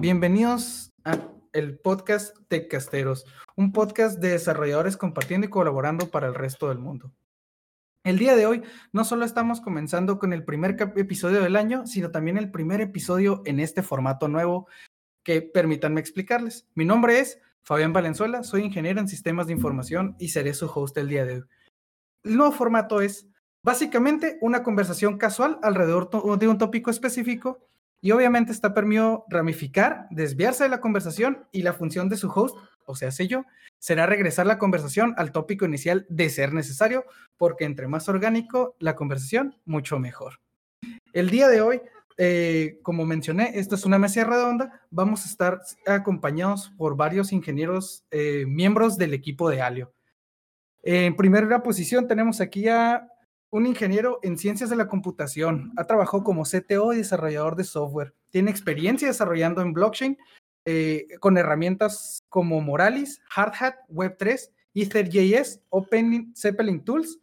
Bienvenidos a el podcast Teccasteros, un podcast de desarrolladores compartiendo y colaborando para el resto del mundo. El día de hoy no solo estamos comenzando con el primer episodio del año, sino también el primer episodio en este formato nuevo que permítanme explicarles. Mi nombre es Fabián Valenzuela, soy ingeniero en sistemas de información y seré su host el día de hoy. El nuevo formato es básicamente una conversación casual alrededor de un tópico específico y obviamente está permitido ramificar, desviarse de la conversación y la función de su host, o sea, sé yo, será regresar la conversación al tópico inicial de ser necesario, porque entre más orgánico la conversación, mucho mejor. El día de hoy, eh, como mencioné, esta es una mesa redonda, vamos a estar acompañados por varios ingenieros, eh, miembros del equipo de Alio. En primera posición tenemos aquí a un ingeniero en ciencias de la computación. Ha trabajado como CTO y desarrollador de software. Tiene experiencia desarrollando en blockchain eh, con herramientas como Moralis, Hardhat, Web3, EtherJS, Open Zeppelin Tools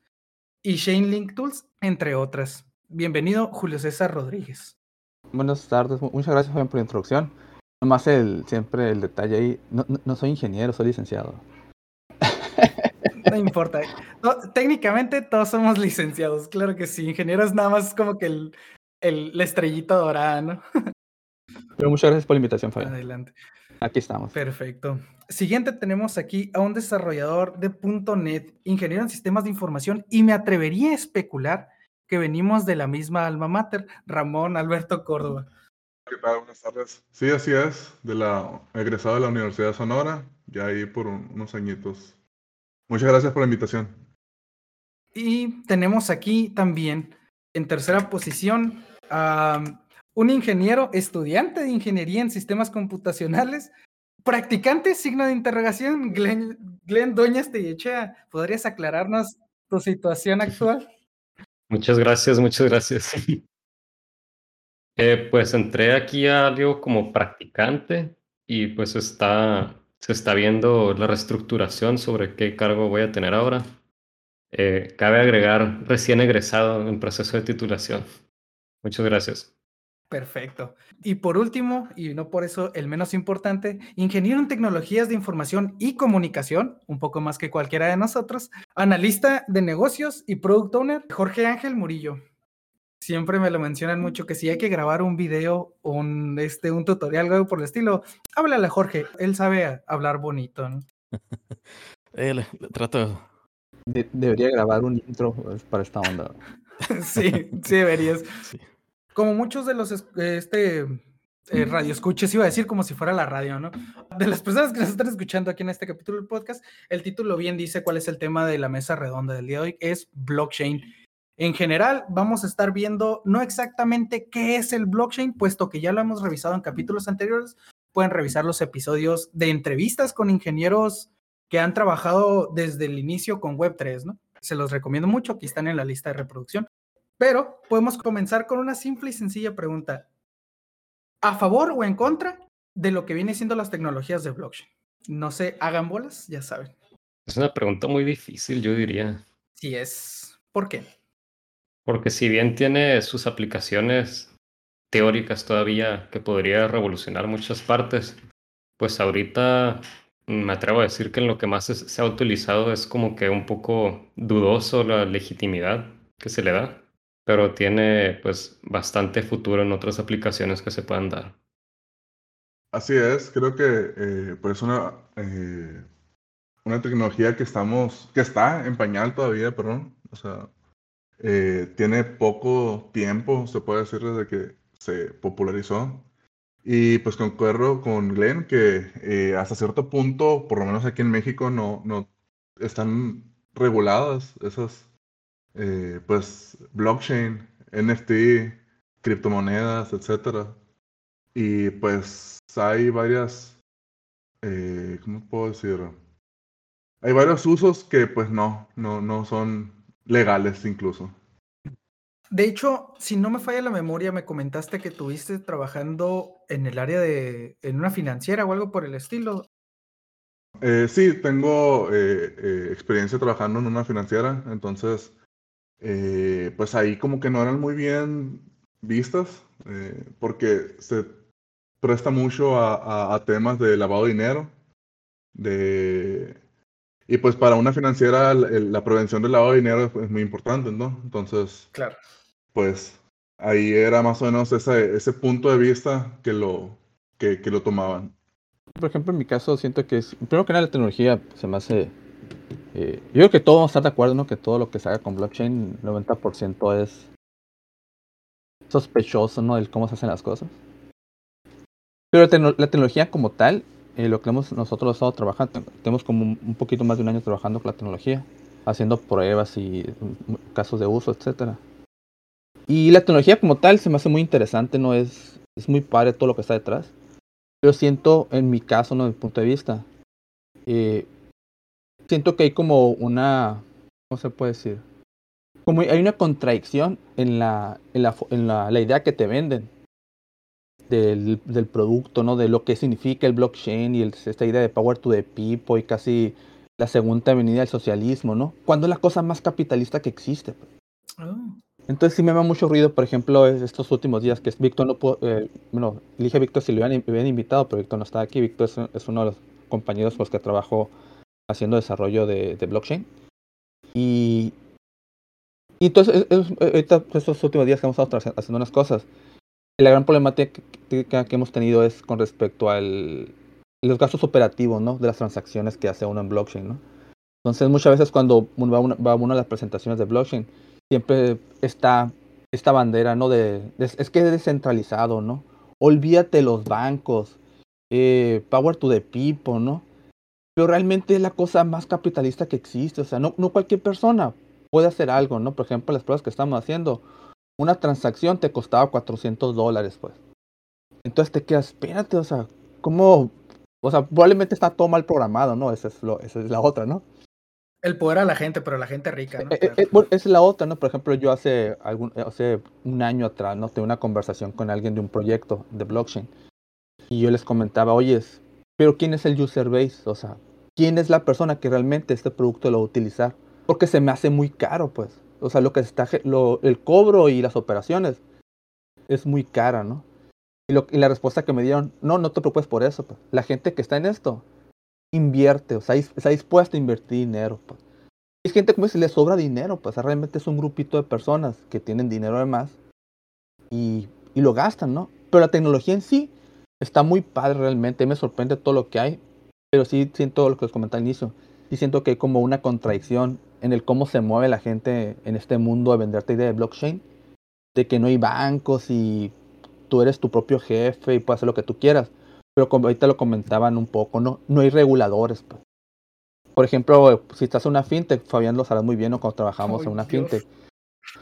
y Chainlink Tools, entre otras. Bienvenido, Julio César Rodríguez. Buenas tardes, muchas gracias por la introducción. Nomás el, siempre el detalle ahí, no soy ingeniero, soy licenciado. No importa. técnicamente todos somos licenciados, claro que sí. Ingenieros nada más como que el, el, la estrellita dorada, ¿no? Pero muchas gracias por la invitación, Fabián. Adelante. Aquí estamos. Perfecto. Siguiente tenemos aquí a un desarrollador de .NET, ingeniero en sistemas de información, y me atrevería a especular que venimos de la misma alma mater, Ramón Alberto Córdoba. ¿Qué tal? Buenas tardes. Sí, así es, de la egresado de la Universidad de Sonora, ya ahí por unos añitos Muchas gracias por la invitación. Y tenemos aquí también, en tercera posición, a un ingeniero, estudiante de ingeniería en sistemas computacionales, practicante, signo de interrogación, Glenn, Glenn Doñas Tellechea. ¿Podrías aclararnos tu situación actual? Muchas gracias, muchas gracias. Eh, pues entré aquí a algo como practicante y pues está se está viendo la reestructuración sobre qué cargo voy a tener ahora. Eh, cabe agregar recién egresado en proceso de titulación. Muchas gracias. Perfecto. Y por último, y no por eso el menos importante, ingeniero en tecnologías de información y comunicación, un poco más que cualquiera de nosotros, analista de negocios y product owner, Jorge Ángel Murillo siempre me lo mencionan mucho que si hay que grabar un video un, este, un tutorial, algo por el estilo, háblale a Jorge, él sabe hablar bonito. ¿no? eh, trato. debería grabar un intro para esta onda. sí, sí deberías. Como muchos de los este, eh, radio escuches, iba a decir como si fuera la radio, ¿no? De las personas que nos están escuchando aquí en este capítulo del podcast, el título bien dice cuál es el tema de la mesa redonda del día de hoy, es blockchain. En general, vamos a estar viendo no exactamente qué es el blockchain, puesto que ya lo hemos revisado en capítulos anteriores. Pueden revisar los episodios de entrevistas con ingenieros que han trabajado desde el inicio con Web3, ¿no? Se los recomiendo mucho, aquí están en la lista de reproducción. Pero podemos comenzar con una simple y sencilla pregunta. ¿A favor o en contra de lo que viene siendo las tecnologías de blockchain? No sé, hagan bolas, ya saben. Es una pregunta muy difícil, yo diría. Sí es. ¿Por qué? Porque si bien tiene sus aplicaciones teóricas todavía que podría revolucionar muchas partes, pues ahorita me atrevo a decir que en lo que más se ha utilizado es como que un poco dudoso la legitimidad que se le da, pero tiene pues bastante futuro en otras aplicaciones que se puedan dar. Así es, creo que eh, pues una, eh, una tecnología que estamos, que está en pañal todavía, perdón, o sea, eh, tiene poco tiempo, se puede decir, desde que se popularizó. Y pues concuerdo con Glenn que eh, hasta cierto punto, por lo menos aquí en México, no, no están reguladas esas, eh, pues, blockchain, NFT, criptomonedas, etcétera. Y pues hay varias, ¿cómo puedo decir? Hay varios usos que pues no, no, no son legales incluso. De hecho, si no me falla la memoria, me comentaste que tuviste trabajando en el área de, en una financiera o algo por el estilo. Eh, sí, tengo eh, eh, experiencia trabajando en una financiera, entonces, pues ahí como que no eran muy bien vistas, porque se presta mucho a, a, temas de lavado de dinero. De... Y pues para una financiera la prevención del lavado de dinero es, muy importante, ¿no? Entonces, claro. pues ahí era más o menos ese, ese punto de vista que lo, que, que lo tomaban. Por ejemplo, en mi caso siento que es, primero que nada la tecnología se me hace... Eh, yo creo que todos vamos a estar de acuerdo, ¿no? Que todo lo que se haga con blockchain, 90% es sospechoso, ¿no? Del cómo se hacen las cosas. Pero la, tecnología como tal, eh, lo que hemos nosotros estado trabajando, tenemos como un poquito más de un año trabajando con la tecnología, haciendo pruebas y mm, casos de uso, etcétera. Y la tecnología como tal se me hace muy interesante, ¿no? Es, es muy padre todo lo que está detrás. Pero siento, en mi caso, ¿no? Desde mi punto de vista, eh, siento que hay como una, ¿cómo se puede decir? Como hay una contradicción en la, en la, en la, la idea que te venden del, del, producto, ¿no? De lo que significa el blockchain y el, esta idea de power to the people y casi la segunda venida del socialismo, ¿no? Cuando es la cosa más capitalista que existe. Oh. Entonces sí me da mucho ruido, por ejemplo, estos últimos días que Víctor no pudo, eh, bueno, dije a Víctor si lo habían, invitado, pero Víctor no está aquí. Víctor es, uno de los compañeros con los que trabajó haciendo desarrollo de, blockchain. Y, y entonces, ahorita, estos últimos días que hemos estado haciendo unas cosas, la gran problemática que hemos tenido es con respecto a los gastos operativos, ¿no? De las transacciones que hace uno en blockchain, ¿no? Entonces, muchas veces cuando uno va, va a una de las presentaciones de blockchain, siempre está esta bandera, ¿no? De, es que es descentralizado, ¿no? Olvídate los bancos, eh, power to the people, ¿no? Pero realmente es la cosa más capitalista que existe, o sea, no, no cualquier persona puede hacer algo, ¿no? Por ejemplo, las pruebas que estamos haciendo, una transacción te costaba 400 dólares, pues. Entonces te quedas, espérate, o sea, ¿cómo? O sea, probablemente está todo mal programado, ¿no? Esa es, lo, esa es la otra, ¿no? El poder a la gente, pero la gente rica, ¿no? Eh, eh, eh, es la otra, ¿no? Por ejemplo, yo hace, algún, hace un año atrás, ¿no? Tuve una conversación con alguien de un proyecto de blockchain. Y yo les comentaba, oye, pero ¿quién es el user base? O sea, ¿quién es la persona que realmente este producto lo va a utilizar? Porque se me hace muy caro, pues. O sea, lo que está, el cobro y las operaciones es muy cara, ¿no? Y, la respuesta que me dieron, no, no te preocupes por eso. Pues. La gente que está en esto invierte, o sea, está dispuesta a invertir dinero. Pues. Hay gente como si le sobra dinero, pues realmente es un grupito de personas que tienen dinero además y, y lo gastan, ¿no? Pero la tecnología en sí está muy padre realmente, me sorprende todo lo que hay, pero sí siento lo que os comenté al inicio, sí siento que hay como una contradicción en el cómo se mueve la gente en este mundo de venderte idea de blockchain, de que no hay bancos y tú eres tu propio jefe y puedes hacer lo que tú quieras. Pero como ahorita lo comentaban un poco, no, no hay reguladores. Pues. Por ejemplo, si estás en una fintech, Fabián lo sabrá muy bien, o cuando trabajamos en una fintech,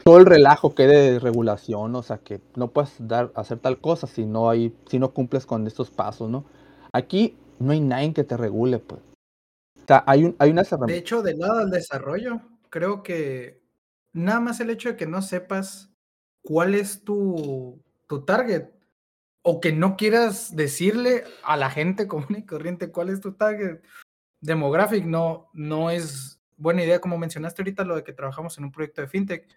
todo el relajo que de regulación, o sea, que no puedes dar, hacer tal cosa si no hay, si no cumples con estos pasos, ¿no? Aquí no hay nadie que te regule, pues. O sea, hay, un, hay una De hecho, de lado al desarrollo, creo que nada más el hecho de que no sepas cuál es tu, tu target o que no quieras decirle a la gente común y corriente cuál es tu target demográfico, no, no es buena idea, como mencionaste ahorita, lo de que trabajamos en un proyecto de fintech.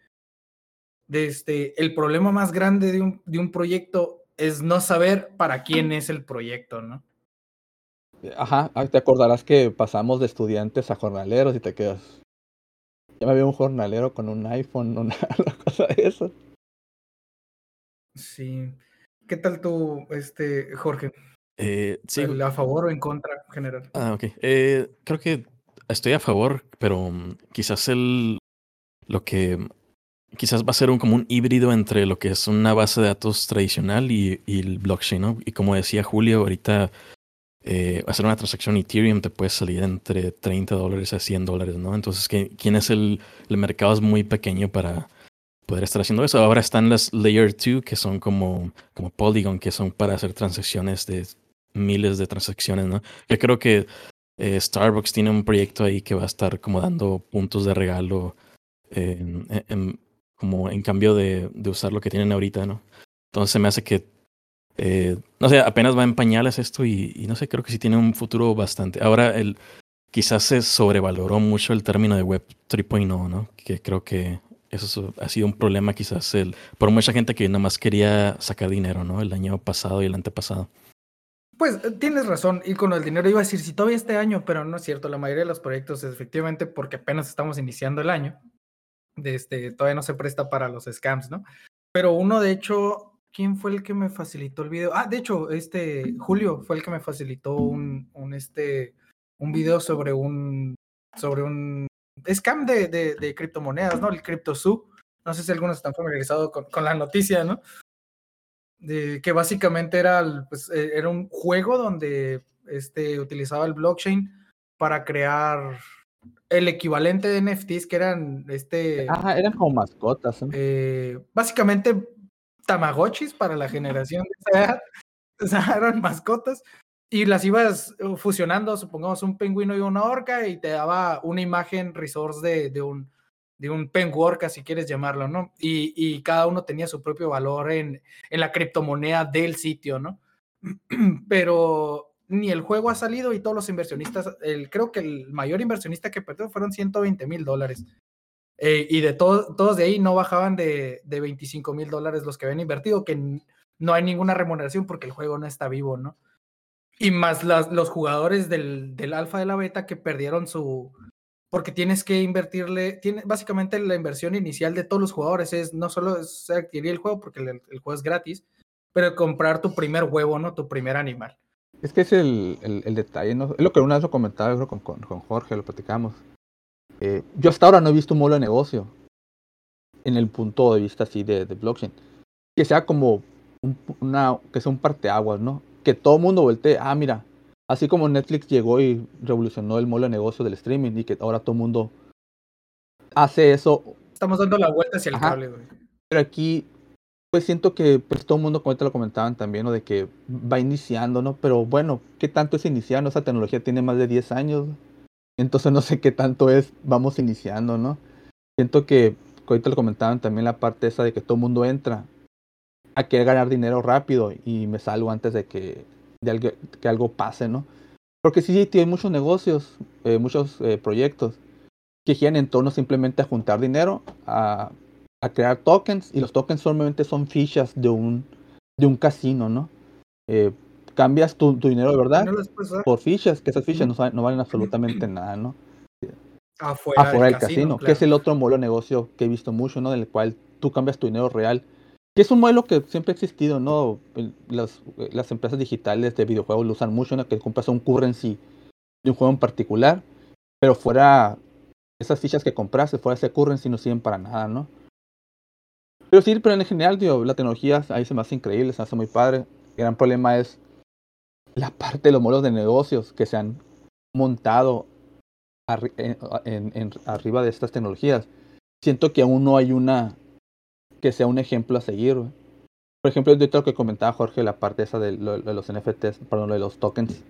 Desde, el problema más grande de un, de un proyecto es no saber para quién es el proyecto, ¿no? Ajá, te acordarás que pasamos de estudiantes a jornaleros y te quedas. Ya me había un jornalero con un iPhone, una, una cosa de eso. Sí. ¿Qué tal tú, este, Jorge? Eh, sí. ¿A favor o en contra general? Ah, ok. Eh, creo que estoy a favor, pero mm, quizás el lo que quizás va a ser un como un híbrido entre lo que es una base de datos tradicional y, el blockchain, ¿no? Y como decía Julio, ahorita eh, hacer una transacción Ethereum te puede salir entre 30 dólares a 100 dólares, ¿no? Entonces, ¿quién es el, el mercado es muy pequeño para poder estar haciendo eso. Ahora están las Layer 2, que son como, como Polygon, que son para hacer transacciones de miles de transacciones, ¿no? Yo creo que eh, Starbucks tiene un proyecto ahí que va a estar como dando puntos de regalo como en cambio de, de, usar lo que tienen ahorita, ¿no? Entonces me hace que, eh, no sé, apenas va en pañales esto y, no sé, creo que sí tiene un futuro bastante. Ahora, el, quizás se sobrevaloró mucho el término de Web 3.0, ¿no? Que creo que eso ha sido un problema quizás el, por mucha gente que nada más quería sacar dinero, ¿no? El año pasado y el antepasado. Pues eh, tienes razón, y con el dinero iba a decir, si todavía este año, pero no es cierto, la mayoría de los proyectos efectivamente porque apenas estamos iniciando el año, de este, todavía no se presta para los scams, ¿no? Pero uno, de hecho, ¿quién fue el que me facilitó el video? Ah, de hecho, este, Julio fue el que me facilitó un, un este, un video sobre un, sobre un scam de, de, de criptomonedas, ¿no? El CryptoZoo. No sé si algunos están familiarizados con, con la noticia, ¿no? de, que básicamente era, pues, eh, era un juego donde este, utilizaba el blockchain para crear el equivalente de NFTs que eran este Ajá, eran como mascotas. ¿no? eh, básicamente tamagotchis para la generación de esa edad. O sea, eran mascotas y las ibas uh, fusionando, supongamos un pingüino y una orca y te daba una imagen resource de, de un de un penwork, si quieres llamarlo, ¿no? Y, y, cada uno tenía su propio valor en, en la criptomoneda del sitio, ¿no? Pero ni el juego ha salido y todos los inversionistas, el, creo que el mayor inversionista que perdió fueron 120 mil dólares. Eh, y de todo, todos de ahí no bajaban de, de 25 mil dólares los que habían invertido, que no hay ninguna remuneración porque el juego no está vivo, ¿no? Y más las, los jugadores del, del alfa de la beta que perdieron su, porque tienes que invertirle, tiene, básicamente la inversión inicial de todos los jugadores es no solo es adquirir el juego, porque el, juego es gratis, pero comprar tu primer huevo, ¿no? Tu primer animal. Es que es el, el, el detalle, ¿no? Es lo que una vez lo comentaba creo, con, con, con, Jorge, lo platicamos. Eh, yo hasta ahora no he visto un modelo de negocio en el punto de vista así de, de blockchain. Que sea como un, una, que sea un parteaguas, ¿no? Que todo el mundo voltee, ah, mira, Así como Netflix llegó y revolucionó el modelo de negocio del streaming y que ahora todo el mundo hace eso. Estamos dando la vuelta hacia el Ajá. cable, güey. Pero aquí, pues siento que pues todo el mundo, como te lo comentaban también, ¿no? De que va iniciando, ¿no? Pero bueno, ¿qué tanto es iniciar? ¿no? Esa tecnología tiene más de 10 años. Entonces no sé qué tanto es, vamos iniciando, ¿no? Siento que, ahorita lo comentaban también la parte esa de que todo el mundo entra a querer ganar dinero rápido y me salgo antes de que de algo, que algo pase, ¿no? Porque sí, sí, hay muchos negocios, eh, muchos eh, proyectos que giran en torno simplemente a juntar dinero, a, crear tokens, y los tokens solamente son fichas de un, de un casino, ¿no? Eh, cambias tu, tu, dinero de verdad no por fichas, que esas fichas no, no, valen absolutamente nada, ¿no? Afuera, Afuera del, del casino, casino claro. que es el otro modelo de negocio que he visto mucho, ¿no? Del cual tú cambias tu dinero real que es un modelo que siempre ha existido, ¿no? Las, las empresas digitales de videojuegos lo usan mucho, ¿no? Que compras un currency de un juego en particular, pero fuera esas fichas que compraste, fuera ese currency no sirven para nada, ¿no? Pero sí, pero en general, la tecnología ahí se me hace increíble, se me hace muy padre. El gran problema es la parte de los modelos de negocios que se han montado arriba de estas tecnologías. Siento que aún no hay una que sea un ejemplo a seguir. Por ejemplo, yo lo que comentaba Jorge, la parte esa de, lo, de los NFTs, perdón, de los tokens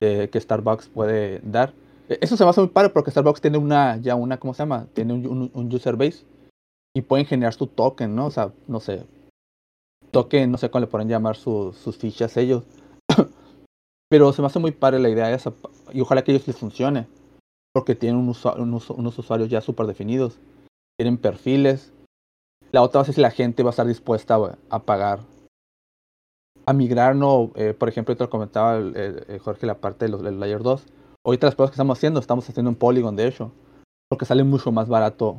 eh, que Starbucks puede dar. Eso se me hace muy padre porque Starbucks tiene una, ya una, ¿cómo se llama? Tiene un, user base y pueden generar su token, ¿no? O sea, no sé, token, no sé cómo le pueden llamar su, sus fichas ellos. Pero se me hace muy padre la idea esa y ojalá que ellos les funcione porque tienen un unos, usuarios ya súper definidos. Tienen perfiles, la otra va a si la gente va a estar dispuesta a, pagar. A migrar, no, eh, por ejemplo, te lo comentaba Jorge la parte de del Layer 2. Ahorita las cosas que estamos haciendo, estamos haciendo en Polygon, de hecho. Porque sale mucho más barato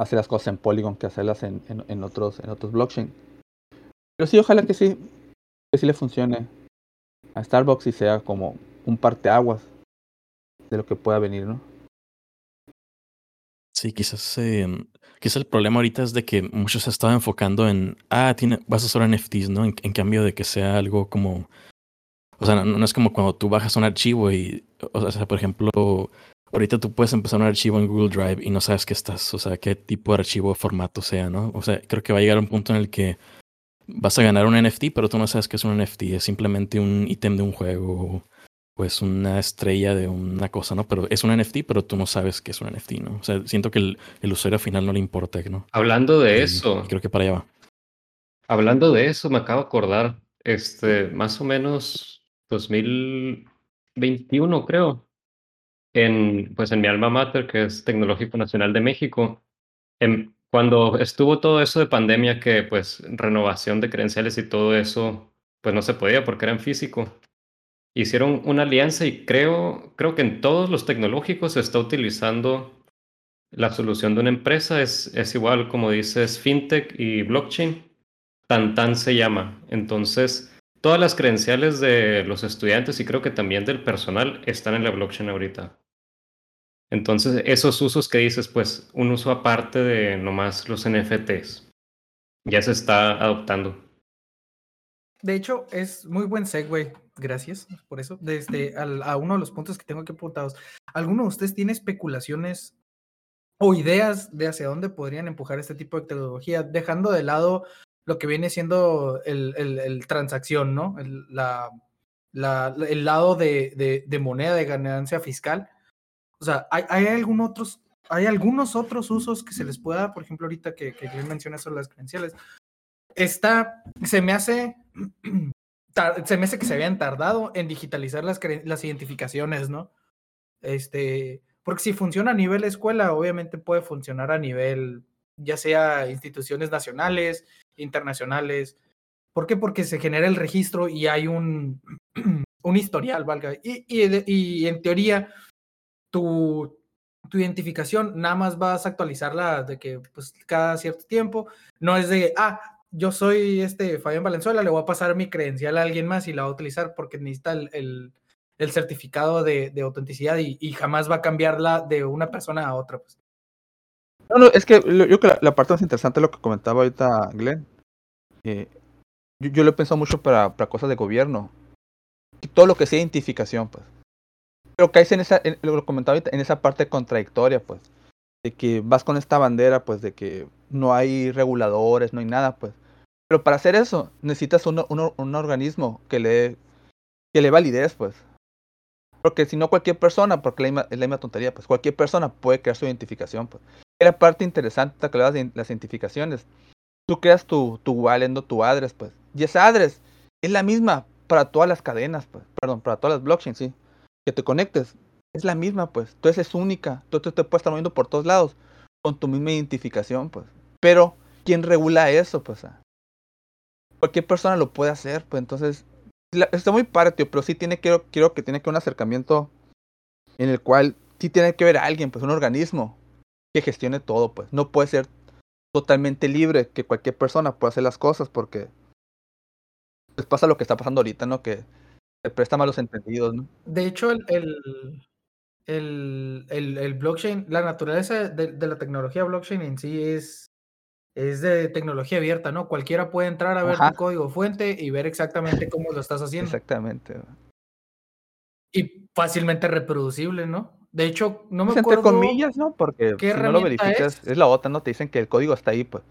hacer las cosas en Polygon que hacerlas en, en, en otros, en otros blockchain. Pero sí, ojalá que sí, que sí le funcione a Starbucks y sea como un parteaguas de lo que pueda venir, ¿no? Sí, quizás, eh, quizás el problema ahorita es de que muchos se estaban enfocando en, ah, tiene, vas a usar NFTs, ¿no? En, en, cambio de que sea algo como, o sea, no, no, es como cuando tú bajas un archivo y, o sea, por ejemplo, ahorita tú puedes empezar un archivo en Google Drive y no sabes qué estás, o sea, qué tipo de archivo o formato sea, ¿no? O sea, creo que va a llegar un punto en el que vas a ganar un NFT, pero tú no sabes qué es un NFT, es simplemente un ítem de un juego pues una estrella de una cosa, ¿no? Pero es un NFT, pero tú no sabes que es un NFT, ¿no? O sea, siento que el, el usuario final no le importa, ¿no? Hablando de y eso. Creo que para allá va. Hablando de eso, me acabo de acordar, este, más o menos 2021, creo, en, pues en mi alma mater, que es Tecnológico Nacional de México, en, cuando estuvo todo eso de pandemia, que pues renovación de credenciales y todo eso, pues no se podía porque era en físico hicieron una alianza y creo, creo que en todos los tecnológicos se está utilizando la solución de una empresa. Es, igual, como dices, fintech y blockchain. Tantan se llama. Entonces, todas las credenciales de los estudiantes y creo que también del personal están en la blockchain ahorita. Entonces, esos usos que dices, pues un uso aparte de nomás los NFTs, ya se está adoptando. De hecho, es muy buen segue, gracias por eso, desde al, a uno de los puntos que tengo aquí apuntados. ¿Alguno de ustedes tiene especulaciones o ideas de hacia dónde podrían empujar este tipo de tecnología, dejando de lado lo que viene siendo el, el, el transacción, ¿no? El, la, la, el lado de, de, de moneda de ganancia fiscal? O sea, ¿hay, hay, algún otros, ¿hay algunos otros usos que se les pueda dar? Por ejemplo, ahorita que, que menciona sobre las credenciales. Está, se me hace, se me hace que se habían tardado en digitalizar las, las identificaciones, ¿no? Este, porque si funciona a nivel escuela, obviamente puede funcionar a nivel, ya sea instituciones nacionales, internacionales. ¿Por qué? Porque se genera el registro y hay un, un historial, valga. Y, y, y en teoría, tu, tu identificación nada más vas a actualizarla de que pues cada cierto tiempo, no es de, ah, yo soy este Fabián Valenzuela, le voy a pasar mi credencial a alguien más y la va a utilizar porque necesita el, el, certificado de, de autenticidad y, jamás va a cambiarla de una persona a otra. Pues. No, no, es que yo creo que la, la, parte más interesante es lo que comentaba ahorita Glenn. Eh, yo, yo, lo he pensado mucho para, para cosas de gobierno. Todo lo que sea identificación, pues pero caes en esa, en, lo comentaba ahorita, en esa parte contradictoria, pues, de que vas con esta bandera, pues, de que no hay reguladores, no hay nada, pues. Pero para hacer eso, necesitas un, un, un organismo que le, que le validez, pues. Porque si no, cualquier persona, porque es la, misma tontería, pues, cualquier persona puede crear su identificación, pues. Era parte interesante que de las identificaciones. Tú creas tu, tu wallet, no tu address, pues. Y esa address es la misma para todas las cadenas, pues. Perdón, para todas las blockchains, sí que te conectes es la misma, pues. Entonces es única. Tú te puedes estar moviendo por todos lados con tu misma identificación, pues. Pero, ¿quién regula eso, pues? Cualquier persona lo puede hacer, pues. Entonces, la, está muy tío, pero sí tiene, quiero, quiero que tiene que un acercamiento en el cual sí tiene que haber alguien, pues, un organismo que gestione todo, pues. No puede ser totalmente libre que cualquier persona pueda hacer las cosas porque pues pasa lo que está pasando ahorita, ¿no? Que se presta malos entendidos, ¿no? De hecho, el, el, el, el, el blockchain, la naturaleza de, de, la tecnología blockchain en sí es, es de tecnología abierta, ¿no? Cualquiera puede entrar a ver Ajá. tu código fuente y ver exactamente cómo lo estás haciendo. Exactamente. Y fácilmente reproducible, ¿no? De hecho, no me acuerdo. Entre comillas, ¿no? Porque si no lo verificas, es? es la otra, ¿no? Te dicen que el código está ahí, pues.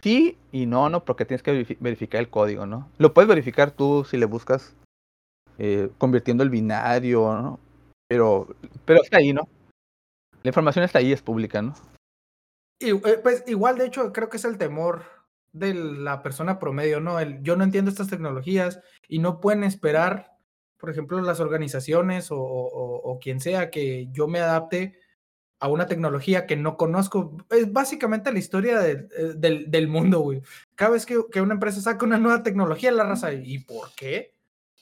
Sí y no, no, porque tienes que verificar el código, ¿no? Lo puedes verificar tú si le buscas eh, convirtiendo el binario. Pero, pero está ahí, ¿no? La información está ahí, es pública, ¿no? Y, eh, pues igual, de hecho, creo que es el temor de la persona promedio, ¿no? Yo no entiendo estas tecnologías y no pueden esperar, por ejemplo, las organizaciones o, quien sea que yo me adapte a una tecnología que no conozco. Es básicamente la historia de, del, del, mundo, güey. Cada vez que, que, una empresa saca una nueva tecnología, la raza, ¿y por qué?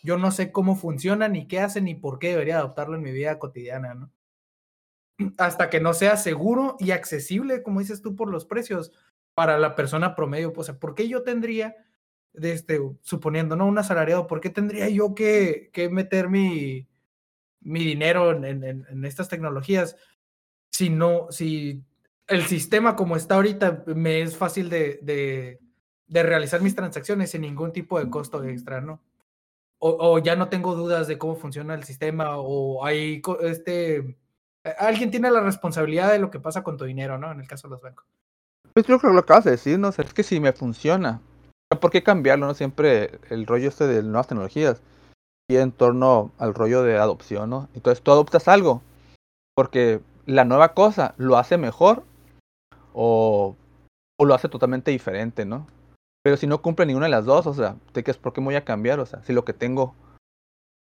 Yo no sé cómo funciona, ni qué hace, ni por qué debería adoptarlo en mi vida cotidiana, ¿no? Hasta que no sea seguro y accesible, como dices tú, por los precios para la persona promedio. O sea, ¿por qué yo tendría, de este, suponiendo, ¿no? Un asalariado, ¿por qué tendría yo que, que meter mi, mi dinero en, en, estas tecnologías si no, si el sistema como está ahorita me es fácil de, de, de, realizar mis transacciones sin ningún tipo de costo extra, ¿no? O, o, ya no tengo dudas de cómo funciona el sistema, o hay este alguien tiene la responsabilidad de lo que pasa con tu dinero, ¿no? En el caso de los bancos. Pues creo que lo acabas de decir, ¿no? Es que si me funciona, ¿por qué cambiarlo, no? Siempre el rollo este de nuevas tecnologías y en torno al rollo de adopción, ¿no? Entonces tú adoptas algo porque la nueva cosa lo hace mejor o, o lo hace totalmente diferente, ¿no? Pero si no cumple ninguna de las dos, o sea, ¿de qué es por qué me voy a cambiar? O sea, si lo que tengo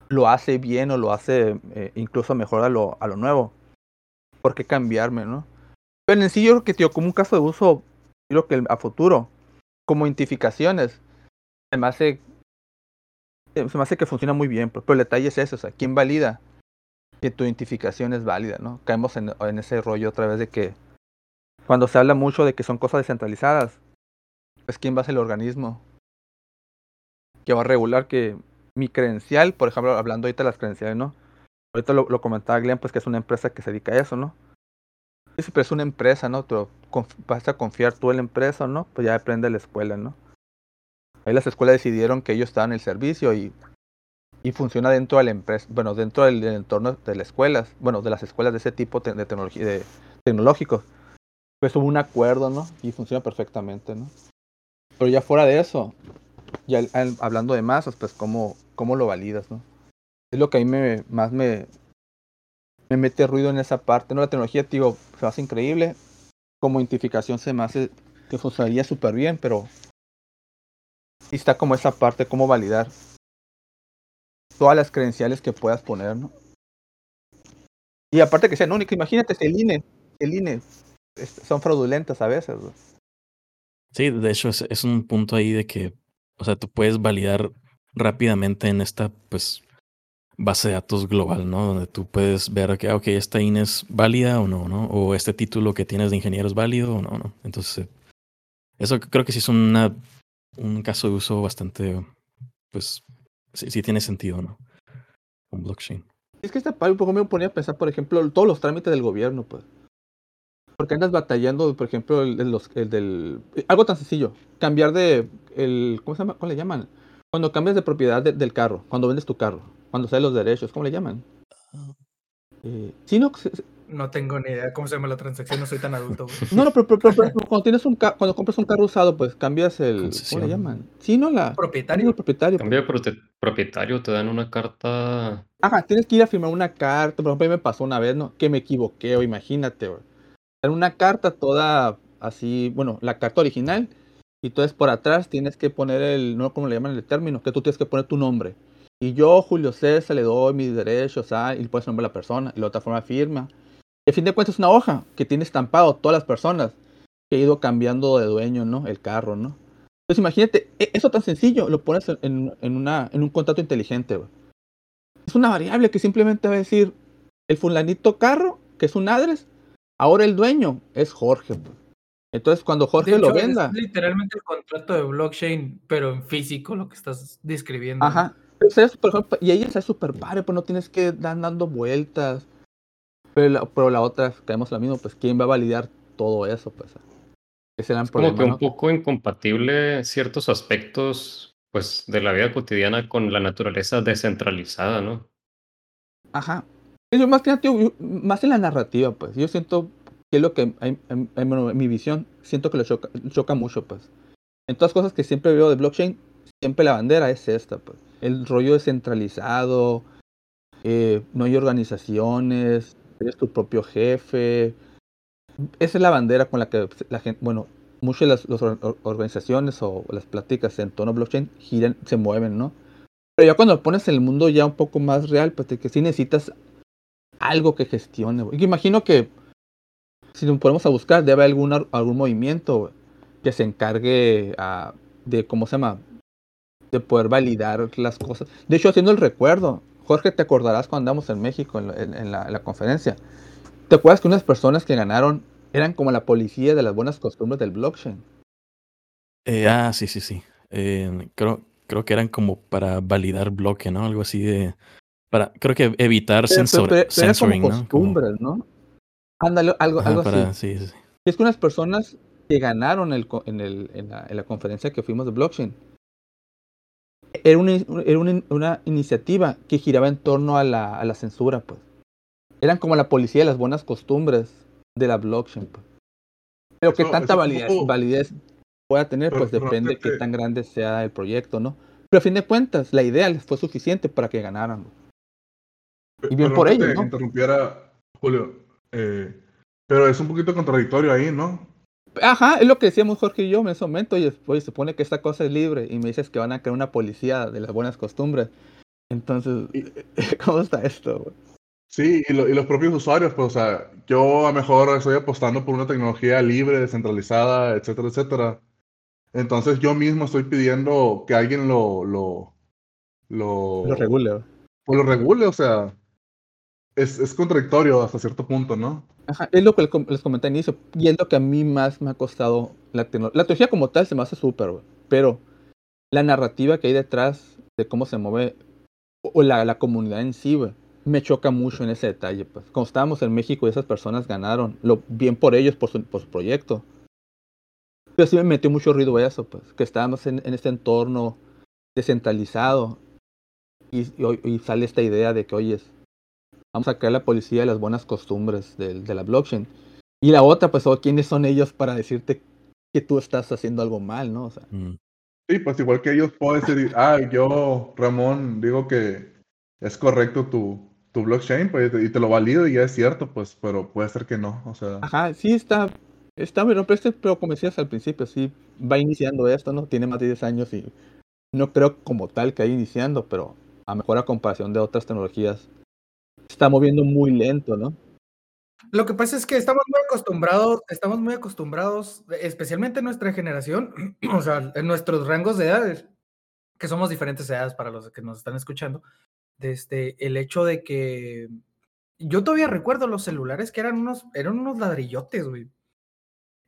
lo hace bien o lo hace eh, incluso mejor a lo, a lo nuevo, ¿por qué cambiarme, no? Pero en sí yo creo que, tío, como un caso de uso, creo que a futuro, como identificaciones, se me hace se me hace que funciona muy bien, pero, el detalle es eso, o sea, ¿quién valida que tu identificación es válida, no? Caemos en, en ese rollo otra vez de que cuando se habla mucho de que son cosas descentralizadas, pues ¿quién va a ser el organismo que va a regular que mi credencial, por ejemplo, hablando ahorita de las credenciales, ¿no? Ahorita lo, lo comentaba Glenn, pues que es una empresa que se dedica a eso, ¿no? Sí, pero es una empresa, ¿no? Pero vas a confiar tú en la empresa, ¿no? Pues ya depende de la escuela, ¿no? Ahí las escuelas decidieron que ellos estaban en el servicio y, y funciona dentro de la empresa, bueno, dentro del, entorno de las escuelas, bueno, de las escuelas de ese tipo de tecnología, de tecnológicos. Pues hubo un acuerdo, ¿no? Y funciona perfectamente, ¿no? Pero ya fuera de eso, ya hablando de masas, pues cómo, cómo lo validas, ¿no? Es lo que a mí me, más me, me mete ruido en esa parte, ¿no? La tecnología, te digo, se hace increíble. Como identificación se me hace que funcionaría súper bien, pero sí está como esa parte, cómo validar todas las credenciales que puedas poner, ¿no? Y aparte que sean únicas, imagínate el INE, el INE son fraudulentas a veces, ¿no? Sí, de hecho es, es un punto ahí de que, o sea, tú puedes validar rápidamente en esta, pues, base de datos global, ¿no? Donde tú puedes ver que, ah, ok, esta INE es válida o no, ¿no? O este título que tienes de ingeniero es válido o no, ¿no? Entonces, eh, eso creo que sí es una, un caso de uso bastante, pues, sí, sí tiene sentido, ¿no? Con blockchain. Es que está padre, un poco me ponía a pensar, por ejemplo, todos los trámites del gobierno, pues. Porque andas batallando, por ejemplo, el, el los- el del... Algo tan sencillo, cambiar de... El, ¿Cómo se llama? ¿Cómo le llaman? Cuando cambias de propiedad de- del carro, cuando vendes tu carro, cuando salen los derechos, ¿cómo le llaman? Eh, sí, no, tengo ni idea cómo se llama la transacción, no soy tan adulto. güey. no, no, pero, pero- pero- pero cuando tienes un ca- cuando compras un carro usado, pues cambias el... ¿Cómo le llaman? Sí, no, la... Propietario. el propietario. Cambio de propietario, te dan una carta. Ajá, tienes que ir a firmar una carta. Por ejemplo, a mí me pasó una vez, ¿no? Que me equivoqué, o imagínate, güey. Era una carta toda así, bueno, la carta original. Y entonces por atrás tienes que poner el, no como le llaman el término, que tú tienes que poner tu nombre. Y yo, Julio César, le doy mis derechos, ah, y le pones el nombre de la persona, y la otra forma firma. Y a fin de cuentas es una hoja que tiene estampado todas las personas que he ido cambiando de dueño, ¿no? El carro, ¿no? Entonces imagínate, e- eso tan sencillo, lo pones en, en, una, en un contrato inteligente. Es una variable que simplemente va a decir el fulanito carro, que es un address, ahora el dueño es Jorge. pues. Entonces cuando Jorge De lo hecho, es venda, literalmente el contrato de blockchain, pero en físico, lo que estás describiendo. ¿no? ajá. Súper- por ejemplo, y ahí es súper padre, pues no tienes que dar dando vueltas. Pero la, pero la otra, caemos en la misma, pues quién va a validar todo eso, pues. Ese era el Como que problema, un ¿no? poco incompatible ciertos aspectos, pues, de la vida cotidiana con la naturaleza descentralizada, ¿no? Ajá. Yo más que más en la narrativa, pues. Yo siento que es lo que, en, en- mi visión, siento que lo choca, choca mucho, pues. En todas cosas que siempre veo de blockchain, siempre la bandera es esta, pues. El rollo descentralizado, eh, no hay organizaciones, eres tu propio jefe. Esa es la bandera con la que la gente, bueno, muchas de las, las or- or- organizaciones o las pláticas en tono blockchain giran, se mueven, ¿no? Pero ya cuando pones en el mundo ya un poco más real, pues de que sí necesitas algo que gestione. imagino que si nos ponemos a buscar, debe haber alguna, algún movimiento que se encargue ah, de, ¿cómo se llama? De poder validar las cosas. De hecho, haciendo el recuerdo, Jorge, te acordarás cuando andamos en México en la conferencia. ¿Te acuerdas que unas personas que ganaron eran como la policía de las buenas costumbres del blockchain? Eh, ah, sí, sí, sí. Eh, creo, creo que eran como para validar bloque, ¿no? Algo así de... Para, creo que evitar Pero, censor- pero- como censoring, ¿no? Como- costumbres, ¿no? Ándale, algo, Ajá, algo para, así. sí, sí. Es que unas personas que ganaron el, en, el, en, la, en la conferencia que fuimos de blockchain, era una, era una, una iniciativa que giraba en torno a la, a la censura, pues. Eran como la policía de las buenas costumbres de la blockchain, pues. Pero que Eso- tanta eso validez, tampoco- validez pueda tener, Pero- pues pero depende de qué tan grande sea el proyecto, ¿no? Pero a fin de cuentas, la idea les fue suficiente para que ganaran. Y bien por te ¿no? interrumpiera, Julio. eh, pero es un poquito contradictorio ahí, ¿no? Ajá, es lo que decíamos Jorge y yo en ese momento. Oye, pues, se supone que esta cosa es libre y me dices que van a crear una policía de las buenas costumbres. Entonces, ¿cómo está esto? Sí, y, lo- y los propios usuarios, pues, o sea, yo a lo mejor estoy apostando por una tecnología libre, descentralizada, etcétera, etcétera. Entonces yo mismo estoy pidiendo que alguien lo, lo, lo, Lo regula. pues lo regule, o sea, es, es contradictorio hasta cierto punto, ¿no? Ajá, es lo que les com- les comenté al inicio, y es lo que a mí más me ha costado la tecnología. La tecnología como tal se me hace súper, pero la narrativa que hay detrás de cómo se mueve, o la, la comunidad en sí, güey, me choca mucho en ese detalle. Pues. Como estábamos en México y esas personas ganaron, lo bien por ellos, por su, por su proyecto. Pero sí me metió mucho ruido eso, pues, que estábamos en, en este entorno descentralizado y, y y sale esta idea de que, oye, vamos a crear la policía de las buenas costumbres del- de, la blockchain. Y la otra, pues, oh, ¿quiénes son ellos para decirte que tú estás haciendo algo mal, no? O sea, Mm. Sí, pues igual que ellos puedo decir, ah, yo, Ramón, digo que es correcto tu, tu blockchain, pues, y te lo valido y ya es cierto, pues, pero puede ser que no, o sea, ajá, sí está, está, pero, pero, este- pero como decías al principio, sí, va iniciando esto, ¿no? Tiene más de 10 años y no creo como tal que haya iniciando, pero a mejor a comparación de otras tecnologías, se está moviendo muy lento, ¿no? Lo que pasa es que estamos muy acostumbrados, estamos muy acostumbrados, especialmente en nuestra generación, o sea, en nuestros rangos de edades, que somos diferentes edades para los que nos están escuchando, desde el hecho de que yo todavía recuerdo los celulares que eran unos, eran unos ladrillotes, güey.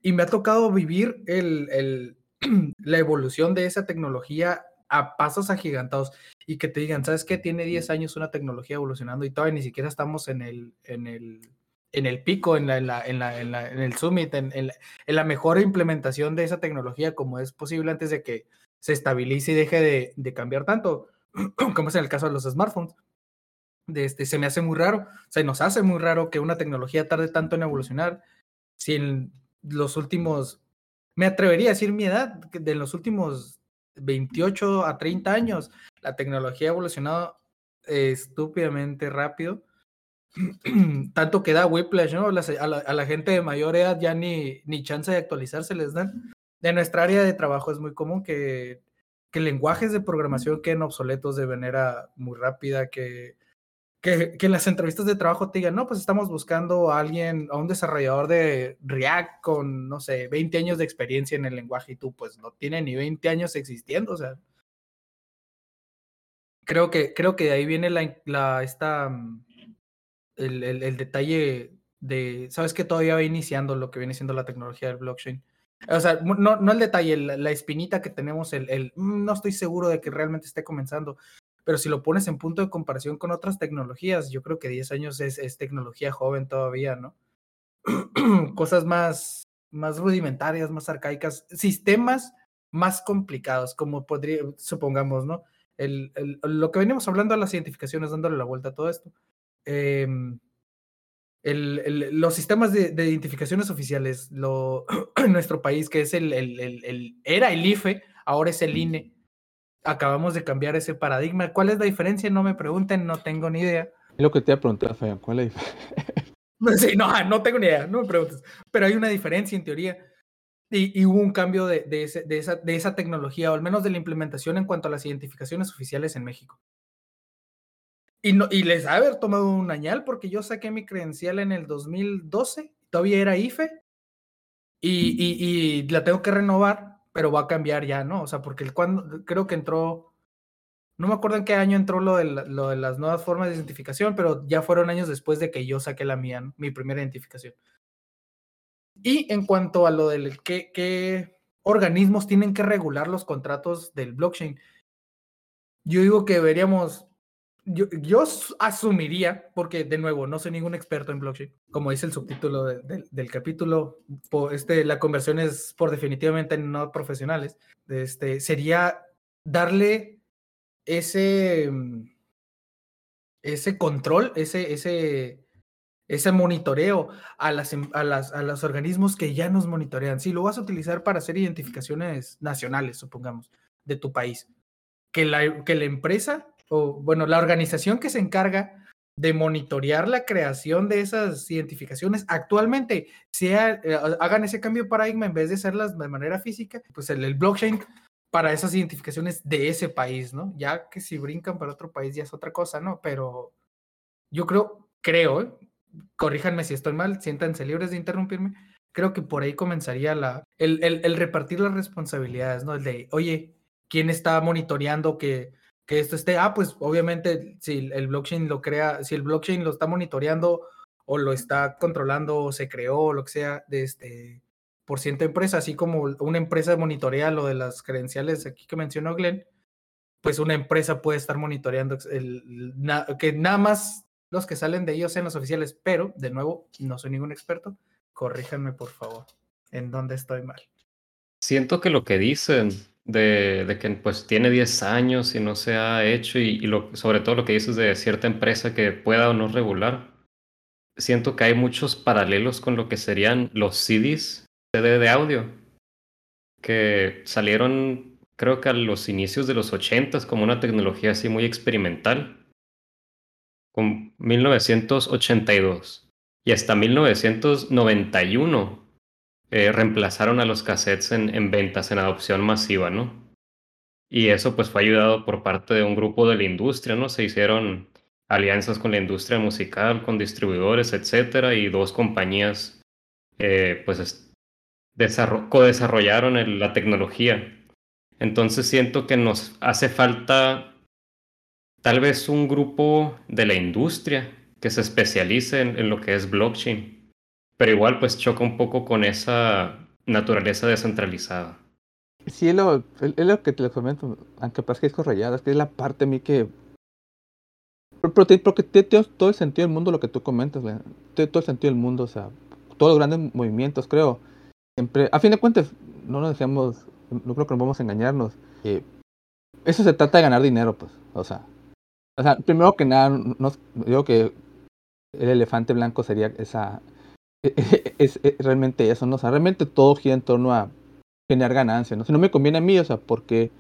Y me ha tocado vivir el, el, la evolución de esa tecnología a pasos agigantados y que te digan, ¿sabes qué? Tiene 10 años una tecnología evolucionando y todavía ni siquiera estamos en el, en el, en el pico, en, la, en, la, en, la, en, la, en el summit, en, en, la, en, la, mejor implementación de esa tecnología como es posible antes de que se estabilice y deje de, de cambiar tanto, como es en el caso de los smartphones. De este, se me hace muy raro, se nos hace muy raro que una tecnología tarde tanto en evolucionar. Si en los últimos, me atrevería a decir mi edad, de los últimos 28 a 30 años, la tecnología ha evolucionado eh, estúpidamente rápido tanto que da whiplash, ¿no? La, a, la, a, la, gente de mayor edad ya ni, ni chance de actualizarse les dan. De nuestra área de trabajo es muy común que, que lenguajes de programación queden obsoletos de manera muy rápida, que, que, en las entrevistas de trabajo te digan, no, pues estamos buscando a alguien, a un desarrollador de React con, no sé, 20 años de experiencia en el lenguaje y tú pues no tiene ni 20 años existiendo, o sea. Creo que, creo que de ahí viene la, la esta el, el, el, detalle de, sabes que todavía va iniciando lo que viene siendo la tecnología del blockchain. O sea, no, no el detalle, la, espinita que tenemos, el, el, no estoy seguro de que realmente esté comenzando, pero si lo pones en punto de comparación con otras tecnologías, yo creo que 10 años es, es tecnología joven todavía, ¿no? Cosas más, más rudimentarias, más arcaicas, sistemas más complicados, como podría, supongamos, ¿no? El, el, lo que venimos hablando de las identificaciones, dándole la vuelta a todo esto. Eh, el, los sistemas de, de, identificaciones oficiales lo, en nuestro país, que es el, era el IFE, ahora es el INE. Acabamos de cambiar ese paradigma. ¿Cuál es la diferencia? No me pregunten, no tengo ni idea. Es lo que te iba a preguntar, Fabián. ¿Cuál es la diferencia? Sí, no, no tengo ni idea, no me preguntes. Pero hay una diferencia en teoría. Y, y hubo un cambio de, de, ese, de, esa, de esa tecnología, o al menos de la implementación en cuanto a las identificaciones oficiales en México. Y, no, y les ha haber tomado un añal porque yo saqué mi credencial en el 2012, todavía era IFE, y, y, y, la tengo que renovar, pero va a cambiar ya, ¿no? O sea, porque el cuando, creo que entró, no me acuerdo en qué año entró lo de, lo de las nuevas formas de identificación, pero ya fueron años después de que yo saqué la mía, mi primera identificación. Y en cuanto a lo del qué, qué organismos tienen que regular los contratos del blockchain, yo digo que deberíamos yo, yo, asumiría, porque de nuevo, no soy ningún experto en blockchain, como dice el subtítulo de, de, del capítulo, este, la conversión es por definitivamente no profesionales, este, sería darle ese, ese control, ese, ese, ese monitoreo a, las, a, las, a los organismos que ya nos monitorean. Si lo vas a utilizar para hacer identificaciones nacionales, supongamos, de tu país, que la, que la empresa o bueno, la organización que se encarga de monitorear la creación de esas identificaciones actualmente sea, eh, hagan ese cambio de paradigma en vez de hacerlas de manera física, pues el, blockchain para esas identificaciones de ese país, ¿no? Ya que si brincan para otro país ya es otra cosa, ¿no? Pero yo creo, creo, ¿eh? corríjanme si estoy mal, siéntanse libres de interrumpirme, creo que por ahí comenzaría la, el, el, el repartir las responsabilidades, ¿no? El de, oye, ¿quién está monitoreando que que esto esté, ah, pues obviamente si el blockchain lo crea, si el blockchain lo está monitoreando o lo está controlando o se creó o lo que sea de este por ciento empresa, así como una empresa monitorea lo de las credenciales aquí que mencionó Glenn, pues una empresa puede estar monitoreando el, que nada más los que salen de ellos sean los oficiales, pero de nuevo, no soy ningún experto, corríjanme por favor, en dónde estoy mal. Siento que lo que dicen de, que pues tiene 10 años y no se ha hecho y, lo, sobre todo lo que dices de cierta empresa que pueda o no regular, siento que hay muchos paralelos con lo que serían los CDs, CD de audio, que salieron creo que a los inicios de los 80 como una tecnología así muy experimental, con 1982 y hasta 1991 eh, reemplazaron a los cassettes en, ventas, en adopción masiva, ¿no? Y eso pues fue ayudado por parte de un grupo de la industria, ¿no? Se hicieron alianzas con la industria musical, con distribuidores, etcétera, y dos compañías eh, pues co-desarrollaron la tecnología. Entonces siento que nos hace falta tal vez un grupo de la industria que se especialice en lo que es blockchain pero igual pues choca un poco con esa naturaleza descentralizada. Sí, es lo, es lo que te comento, aunque parezca disco rayado, es que es la parte a mí que... Porque tiene todo el sentido del mundo lo que tú comentas, tiene todo el sentido del mundo, o sea, todos los grandes movimientos, creo. Siempre, a fin de cuentas, no nos dejemos, no creo que nos vamos a engañarnos. eso se trata de ganar dinero, pues, o sea. O sea, primero que nada, no, digo que el elefante blanco sería esa es, realmente eso, ¿no? O sea, realmente todo gira en torno a generar ganancias, ¿no? Si no me conviene a mí, o sea, porque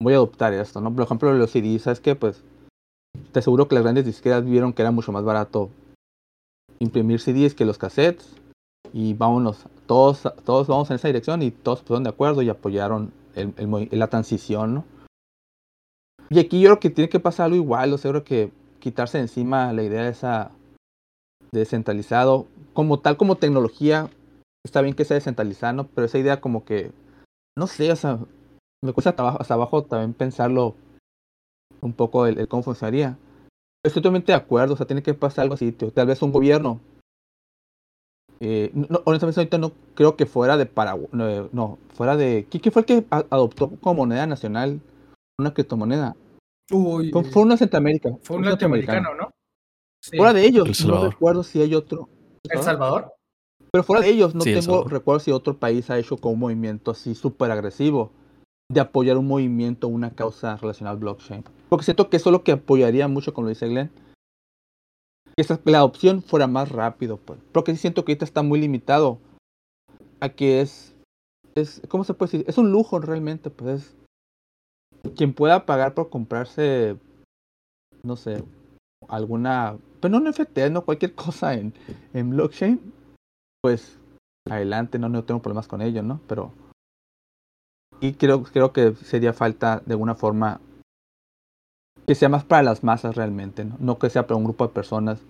voy a adoptar esto, ¿no? Por ejemplo, los CDs, ¿sabes qué? Pues te aseguro que las grandes disqueras vieron que era mucho más barato imprimir CDs que los cassettes y vámonos, todos, todos vamos en esa dirección y todos pusieron de acuerdo y apoyaron el, el, la transición, ¿no? Y aquí yo creo que tiene que pasar algo igual, o sea, creo que quitarse encima la idea de esa descentralizado, como tal como tecnología, está bien que sea descentralizado, pero esa idea como que, no sé, o sea, me cuesta hasta abajo también pensarlo un poco el, cómo funcionaría. Estoy totalmente de acuerdo, o sea, tiene que pasar algo así, tal vez un gobierno. Eh, no, honestamente ahorita no creo que fuera de Paraguay, no, fuera de... ¿Quién fue el que adoptó como moneda nacional una criptomoneda? Uy, fue, una Centroamérica. Fue un latinoamericano, ¿no? Fuera de ellos, no recuerdo si hay otro. ¿El Salvador? Pero fuera de ellos, no tengo recuerdo si otro país ha hecho como un movimiento así súper agresivo de apoyar un movimiento, una causa relacionada al blockchain. Porque siento que eso es lo que apoyaría mucho, como lo dice Glenn, que la adopción fuera más rápido. Pues. Porque siento que ahorita está muy limitado a que es, es, ¿cómo se puede decir? Es un lujo realmente, pues quien pueda pagar por comprarse, no sé, alguna, pero no un NFT, no cualquier cosa en, en blockchain, pues adelante, no, no tengo problemas con ello, ¿no? Pero y creo, creo que sería falta de alguna forma que sea más para las masas realmente, ¿no? No que sea para un grupo de personas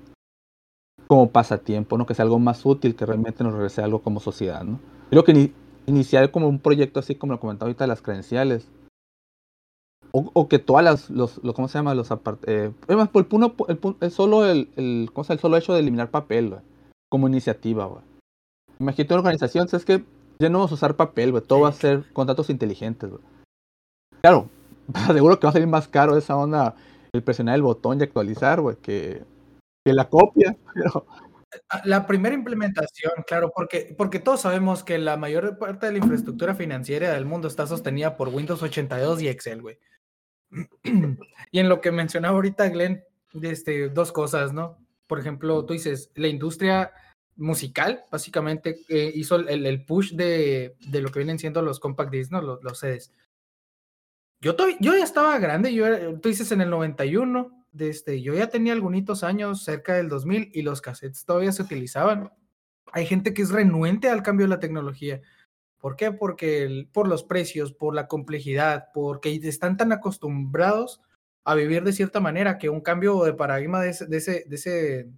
como pasatiempo, ¿no? Que sea algo más útil, que realmente nos regrese algo como sociedad, ¿no? Creo que iniciar como un proyecto así como lo comentaba ahorita las credenciales, o, que todas las, los, ¿cómo se llama? Los eh, además, por el, el, solo el, el, ¿cómo el solo hecho de eliminar papel, como iniciativa, güey. Imagínate una organización, ¿sabes que Ya no vamos a usar papel, güey, todo va a ser contratos inteligentes, güey. Claro, seguro que va a salir más caro esa onda, el presionar el botón y actualizar, güey, que, que la copia, pero... La primera implementación, claro, porque, porque todos sabemos que la mayor parte de la infraestructura financiera del mundo está sostenida por Windows 82 y Excel, güey. Y en lo que mencionaba ahorita Glenn, este, dos cosas, ¿no? Por ejemplo, tú dices, la industria musical, básicamente, eh, hizo el, push de, de, lo que vienen siendo los compact discs, ¿no? Los, los CDs. Yo, yo ya estaba grande, yo tú dices en el 91, de este, yo ya tenía algunos años, cerca del 2000, y los cassettes todavía se utilizaban. Hay gente que es renuente al cambio de la tecnología. ¿Por qué? Porque por los precios, por la complejidad, porque están tan acostumbrados a vivir de cierta manera que un cambio de paradigma de ese, de ese,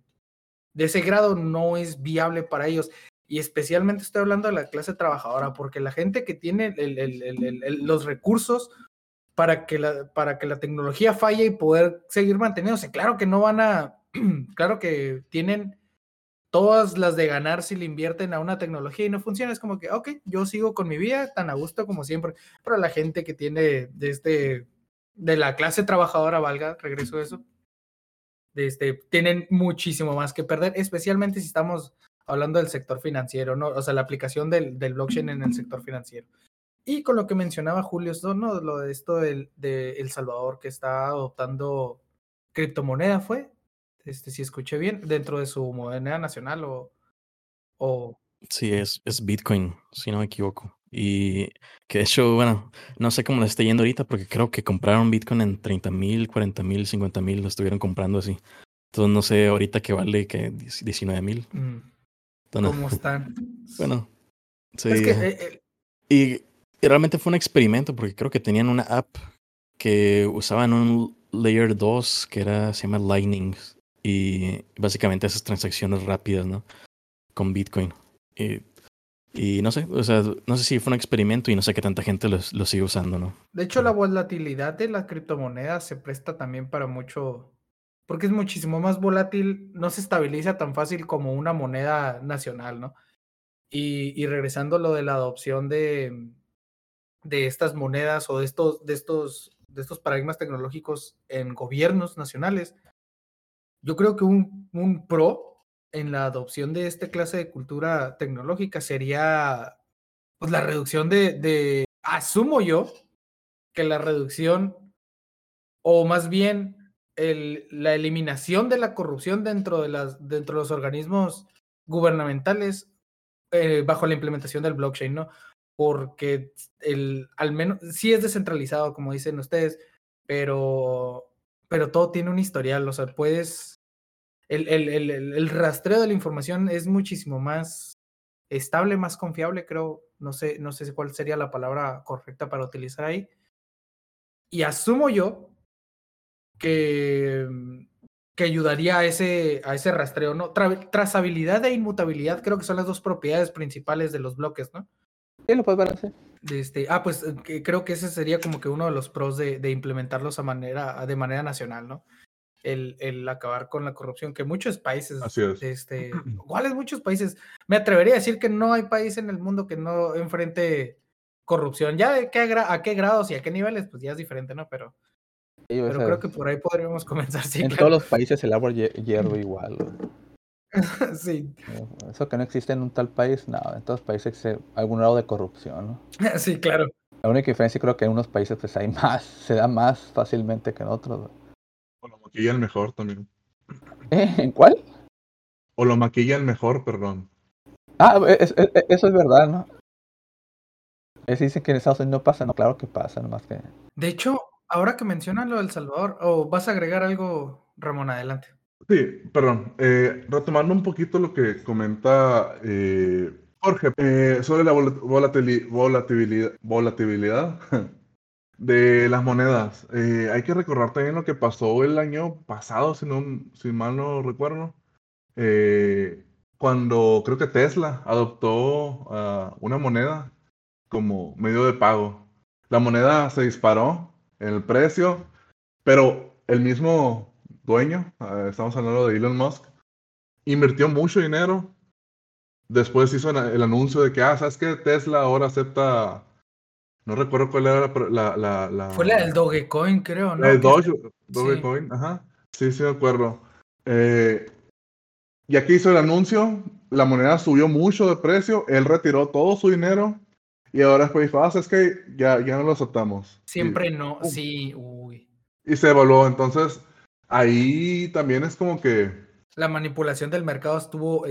de ese, grado no es viable para ellos. Y especialmente estoy hablando de la clase trabajadora, porque la gente que tiene los recursos para que, la, para que la tecnología falle y poder seguir manteniéndose. Claro que no van a, claro que tienen todas las de ganar si le invierten a una tecnología y no funciona. Es como que, ok, yo sigo con mi vida tan a gusto como siempre. Pero la gente que tiene de este, de la clase trabajadora, valga, regreso a eso, de este, tienen muchísimo más que perder, especialmente si estamos hablando del sector financiero, ¿no? O sea, la aplicación del, del blockchain en el sector financiero. Y con lo que mencionaba Julio, ¿no? Lo de esto de, de El Salvador que está adoptando criptomoneda, ¿fue? Este, si escuché bien, dentro de su moneda nacional o... o... Sí, es, es Bitcoin, si no me equivoco. Y que de hecho, bueno, no sé cómo les está yendo ahorita porque creo que compraron Bitcoin en 30 mil, 40 mil, 50 mil, lo estuvieron comprando así. Entonces no sé ahorita que vale que 19 mil. Mm, ¿Cómo están? bueno, sí. Es que, eh, eh y realmente fue un experimento porque creo que tenían una app que usaban un layer 2 que era, se llama Lightning y básicamente esas transacciones rápidas, ¿no? Con Bitcoin. Y, y, no sé, o sea, no sé si fue un experimento y no sé qué tanta gente lo, lo sigue usando, ¿no? De hecho, la volatilidad de la criptomoneda se presta también para mucho, porque es muchísimo más volátil, no se estabiliza tan fácil como una moneda nacional, ¿no? Y, y regresando a lo de la adopción de, de estas monedas o de estos, de estos, de estos paradigmas tecnológicos en gobiernos nacionales, yo creo que un, pro en la adopción de esta clase de cultura tecnológica sería pues, la reducción de, asumo yo, que la reducción, o más bien la eliminación de la corrupción dentro de, las, dentro de los organismos gubernamentales eh, bajo la implementación del blockchain, ¿no? Porque el, al menos, sí es descentralizado, como dicen ustedes, pero pero todo tiene un historial, o sea, puedes... El, el, el, el, rastreo de la información es muchísimo más estable, más confiable, creo, no sé, no sé cuál sería la palabra correcta para utilizar ahí. Y asumo yo que, que ayudaría a ese, a ese rastreo, ¿no? Tra trazabilidad e inmutabilidad creo que son las dos propiedades principales de los bloques, ¿no? Sí, lo puedes ver. Este, ah, pues eh, creo que ese sería como que uno de los pros de, de implementarlos a manera, de manera nacional, ¿no? El, el, acabar con la corrupción, que muchos países, Así es. este, ¿cuáles muchos países? Me atrevería a decir que no hay país en el mundo que no enfrente corrupción. Ya de qué a qué grados y a qué niveles, pues ya es diferente, ¿no? Pero, sí, pero creo que por ahí podríamos comenzar. Sí, en claro. todos los países el agua hierro igual. sí. Eso que no existe en un tal país, no, en todos los países existe algún grado de corrupción, ¿no? Sí, claro. La única diferencia creo que en unos países pues hay más, se da más fácilmente que en otros. O lo maquillan mejor también. ¿Eh? ¿En cuál? O lo maquillan mejor, perdón. Ah, es, es, eso es verdad, ¿no? Es, dicen que en Estados Unidos no pasa, no, claro que pasa, nomás que... De hecho, ahora que mencionan lo del Salvador, o vas a agregar algo, Ramón, adelante. Sí, perdón. Eh, retomando un poquito lo que comenta eh, Jorge eh, sobre la volatilidad, de las monedas. Hay que recordar también lo que pasó el año pasado, si, no, si mal no recuerdo, cuando creo que Tesla adoptó uh, una moneda como medio de pago. La moneda se disparó en el precio, pero el mismo dueño, uh, estamos hablando de Elon Musk, invirtió mucho dinero después hizo el anuncio de que, ah, ¿sabes qué? Tesla ahora acepta. No recuerdo cuál era la. la, la Fue la del Dogecoin, creo, ¿no? El Doge, Dogecoin, sí. ajá. Sí, sí, me acuerdo. Eh, y aquí hizo el anuncio, la moneda subió mucho de precio, él retiró todo su dinero y ahora después dijo, ah, es que ya, ya no lo aceptamos. Siempre y, no, uh, sí, uy. Y se evaluó, entonces ahí también es como que... La manipulación del mercado estuvo,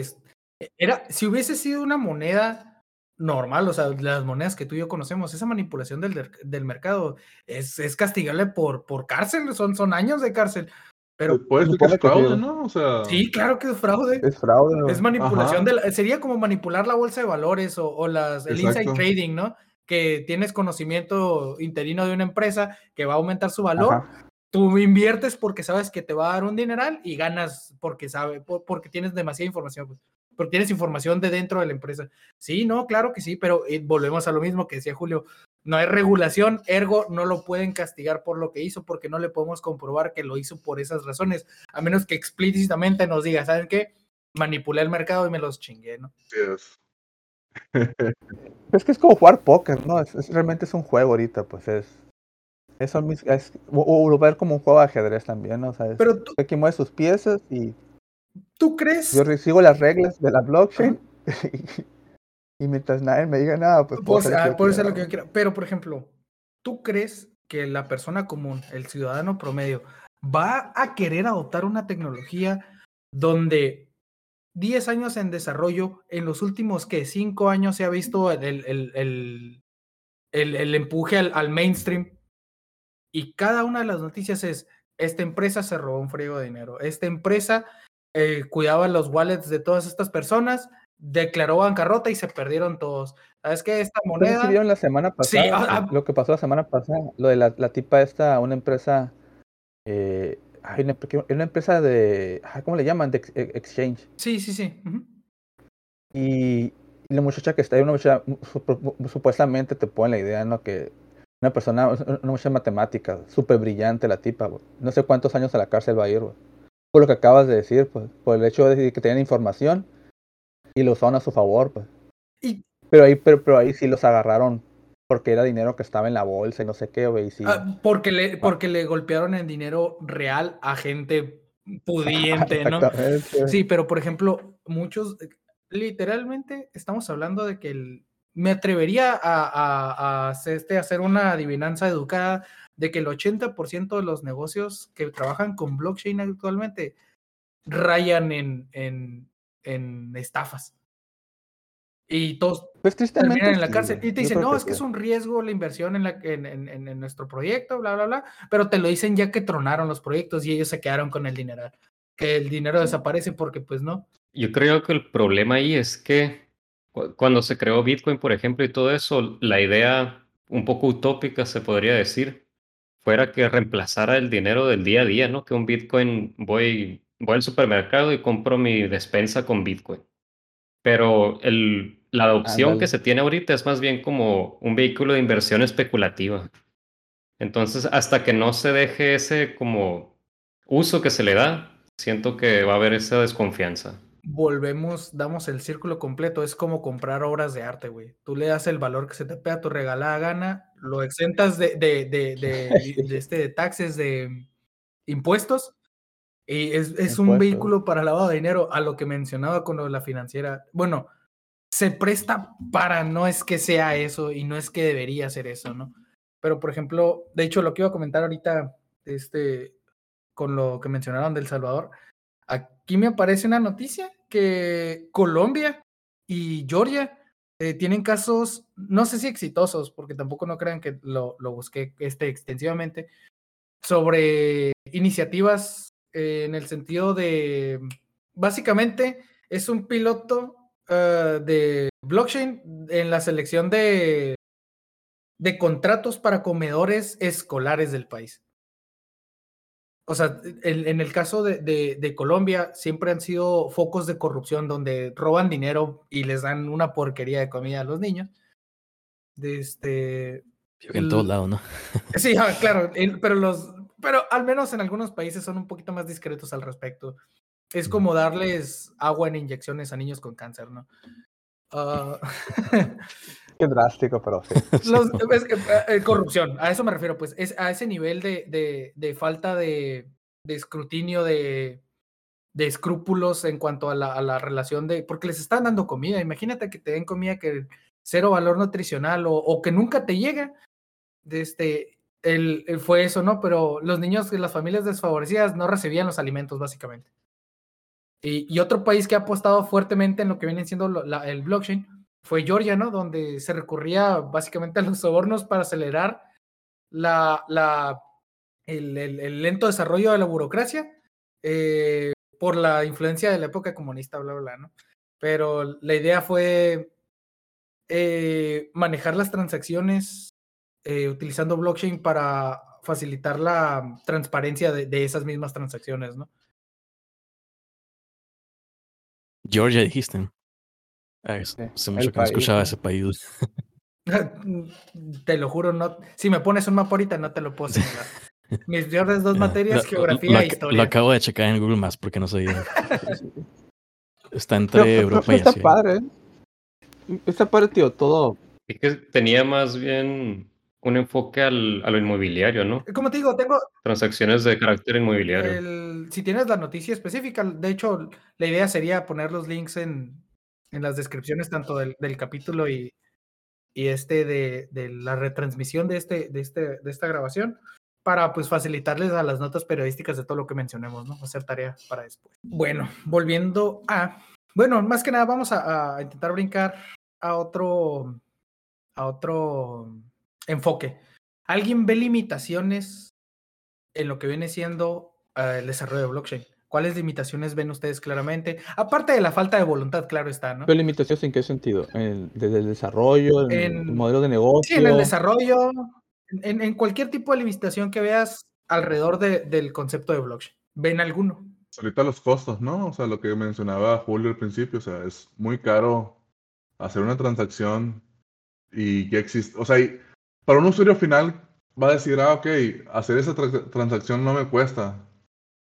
era, si hubiese sido una moneda normal, o sea, las monedas que tú y yo conocemos, esa manipulación del, del mercado es, es castigable por, por cárcel, son, son años de cárcel. Pero puede ser que es fraude, ¿no? O sea... Sí, claro que es fraude. Es fraude. ¿no? Es manipulación de la, sería como manipular la bolsa de valores o, o las, el Exacto. inside trading, ¿no? Que tienes conocimiento interino de una empresa que va a aumentar su valor. Ajá. Tú inviertes porque sabes que te va a dar un dineral y ganas porque sabe, porque tienes demasiada información. Pues porque tienes información de dentro de la empresa. Sí, no, claro que sí, pero eh, volvemos a lo mismo que decía Julio. No hay regulación, ergo no lo pueden castigar por lo que hizo porque no le podemos comprobar que lo hizo por esas razones, a menos que explícitamente nos diga, ¿saben qué? Manipulé el mercado y me los chingué, ¿no? Es. Es que es como jugar póker, ¿no? Es, es- realmente es un juego ahorita, pues es. Eso mis- es, o, o lo ver como un juego de ajedrez también, ¿no? O sea, es, Pero tú, aquí mueve sus piezas y ¿tú crees? yo sigo las reglas de la blockchain y, mientras nadie me diga nada, pues puedo Pues, hacer lo que ah, yo quiera, lo que yo quiera. Pero, por ejemplo, ¿tú crees que la persona común, el ciudadano promedio, va a querer adoptar una tecnología donde 10 años en desarrollo, en los últimos que 5 años se ha visto el, el, el, el, el- el empuje al, al mainstream? Y cada una de las noticias es, esta empresa se robó un friego de dinero, esta empresa eh, cuidaba los wallets de todas estas personas, declaró bancarrota y se perdieron todos. ¿Sabes qué? Esta moneda... vieron la semana Sí, pasada, ah. lo que pasó la semana pasada, lo de la, la tipa esta, una empresa, eh, una, empresa de, ¿cómo le llaman? De ex- exchange. Sí, sí, sí. Y, y la muchacha que está ahí, una muchacha, supo- supuestamente te pone la idea, ¿no? Que una persona, una muchacha de matemáticas, súper brillante la tipa, güey. No sé cuántos años a la cárcel va a ir, güey. Por lo que acabas de decir, pues, por el hecho de que tenían información y lo usaron a su favor, pues. Y Pero ahí, pero, pero ahí sí los agarraron porque era dinero que estaba en la bolsa y no sé qué, güey. sí. ah, porque, le, porque le golpearon en dinero real a gente pudiente, ¿no? Sí, pero por ejemplo, muchos, literalmente estamos hablando de que el- me atrevería a, a- a hacer, este, hacer una adivinanza educada de que el 80% de los negocios que trabajan con blockchain actualmente rayan en, en, en estafas. Y todos Pues terminan en la cárcel y te dicen, no, es que es un riesgo la inversión en, la, en, en- en- en nuestro proyecto, bla, bla, bla, pero te lo dicen ya que tronaron los proyectos y ellos se quedaron con el dinero, que el dinero desaparece porque pues no. Yo creo que el problema ahí es que cuando se creó Bitcoin, por ejemplo, y todo eso, la idea un poco utópica, se podría decir, fuera que reemplazara el dinero del día a día, ¿no? Que un Bitcoin, voy, voy al supermercado y compro mi despensa con Bitcoin. Pero el, la adopción que se tiene ahorita es más bien como un vehículo de inversión especulativa. Entonces, hasta que no se deje ese como uso que se le da, siento que va a haber esa desconfianza. Volvemos, damos el círculo completo, es como comprar obras de arte, güey. Tú le das el valor que se te pega tu regalada gana, lo exentas de, de, de, de, de este, de taxes, de impuestos, y es, es un vehículo para lavado de dinero, a lo que mencionaba con lo de la financiera. Bueno, se presta para, no es que sea eso y no es que debería ser eso, ¿no? Pero, por ejemplo, de hecho, lo que iba a comentar ahorita, este, con lo que mencionaron del Salvador, aquí me aparece una noticia que Colombia y Georgia eh, tienen casos, no sé si exitosos, porque tampoco no crean que lo, busqué este, extensivamente, sobre iniciativas eh, en el sentido de, básicamente, es un piloto eh, de blockchain en la selección de, de contratos para comedores escolares del país. O sea, en, en el caso de, de- de Colombia siempre han sido focos de corrupción donde roban dinero y les dan una porquería de comida a los niños. De este, Yo que en todos el- lados, ¿no? Sí, ah, claro, el- pero los, pero al menos en algunos países son un poquito más discretos al respecto. Es Ujú. como darles agua en inyecciones a niños con cáncer, ¿no? Ah, Qué drástico, pero sí. Los- es que, eh, eh, corrupción, a eso me refiero, pues, es a ese nivel de, de- de falta de, de escrutinio, de, de escrúpulos en cuanto a la, a la relación de, porque les están dando comida, imagínate que te den comida que cero valor nutricional o, o que nunca te llega, de este, el, el- fue eso, ¿no? Pero los niños las familias desfavorecidas no recibían los alimentos, básicamente. Y, y otro país que ha apostado fuertemente en lo que viene siendo lo- la- el blockchain fue Georgia, ¿no? Donde se recurría básicamente a los sobornos para acelerar la, el lento desarrollo de la burocracia eh, por la influencia de la época comunista, bla, bla, bla, ¿no? Pero la idea fue eh, manejar las transacciones eh, utilizando blockchain para facilitar la transparencia de, de esas mismas transacciones, ¿no? Georgia dijiste. Ah, es- Sí, hace mucho que no escuchaba ¿no? ese país. Te lo juro, no. Si me pones un mapa ahorita, no te lo puedo señalar. Mis peores dos materias, lo- geografía lo, e historia. Lo acabo de checar en Google Maps porque no sabía. Está Pero, entre pero- Europa pero y está Asia. padre, ¿eh? Está padre, tío, todo. Y que tenía más bien un enfoque al, a lo inmobiliario, ¿no? Como te digo, tengo Transacciones de carácter inmobiliario. el, si tienes la noticia específica, de hecho, la idea sería poner los links en, en las descripciones tanto del, del capítulo y, y este de, de la retransmisión de, este, de, este, de esta grabación para pues facilitarles a las notas periodísticas de todo lo que mencionemos, ¿no? Hacer tarea para después. Bueno, volviendo a, bueno, más que nada vamos a, intentar brincar a otro, a otro enfoque. ¿Alguien ve limitaciones en lo que viene siendo eh, el desarrollo de blockchain? ¿Cuáles limitaciones ven ustedes claramente? Aparte de la falta de voluntad, claro está, ¿no? ¿Pero limitaciones en qué sentido? ¿En- ¿Desde el desarrollo, en el modelo de negocio? Sí, en el desarrollo, en, en cualquier tipo de limitación que veas alrededor de- del concepto de blockchain. ¿Ven alguno? Ahorita los costos, ¿no? O sea, lo que mencionaba Julio al principio, o sea, es muy caro hacer una transacción y que existe, o sea, y para un usuario final va a decir, ah, ok, hacer esa tra- transacción no me cuesta.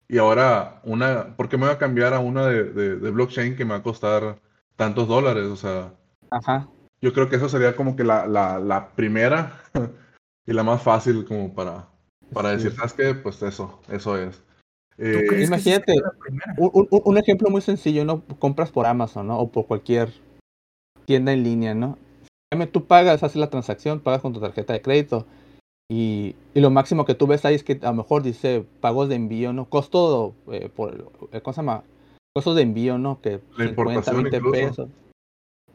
Y ahora, una, ¿por qué me voy a cambiar a una de, de- de blockchain que me va a costar tantos dólares? O sea, Ajá. yo creo que eso sería como que la, la, la primera y la más fácil como para, para decir, Sí. ¿sabes qué? Pues eso, eso es. ¿Tú Eh, imagínate? Un, un- un ejemplo muy sencillo, ¿no? Compras por Amazon, ¿no? O por cualquier tienda en línea, ¿no? Tú pagas, haces la transacción, pagas con tu tarjeta de crédito. Y, y lo máximo que tú ves ahí es que a lo mejor dice pagos de envío, ¿no? Costo, eh, por, eh, ¿cómo se llama? Costos de envío, ¿no? Que La 50, importación 20 incluso. pesos.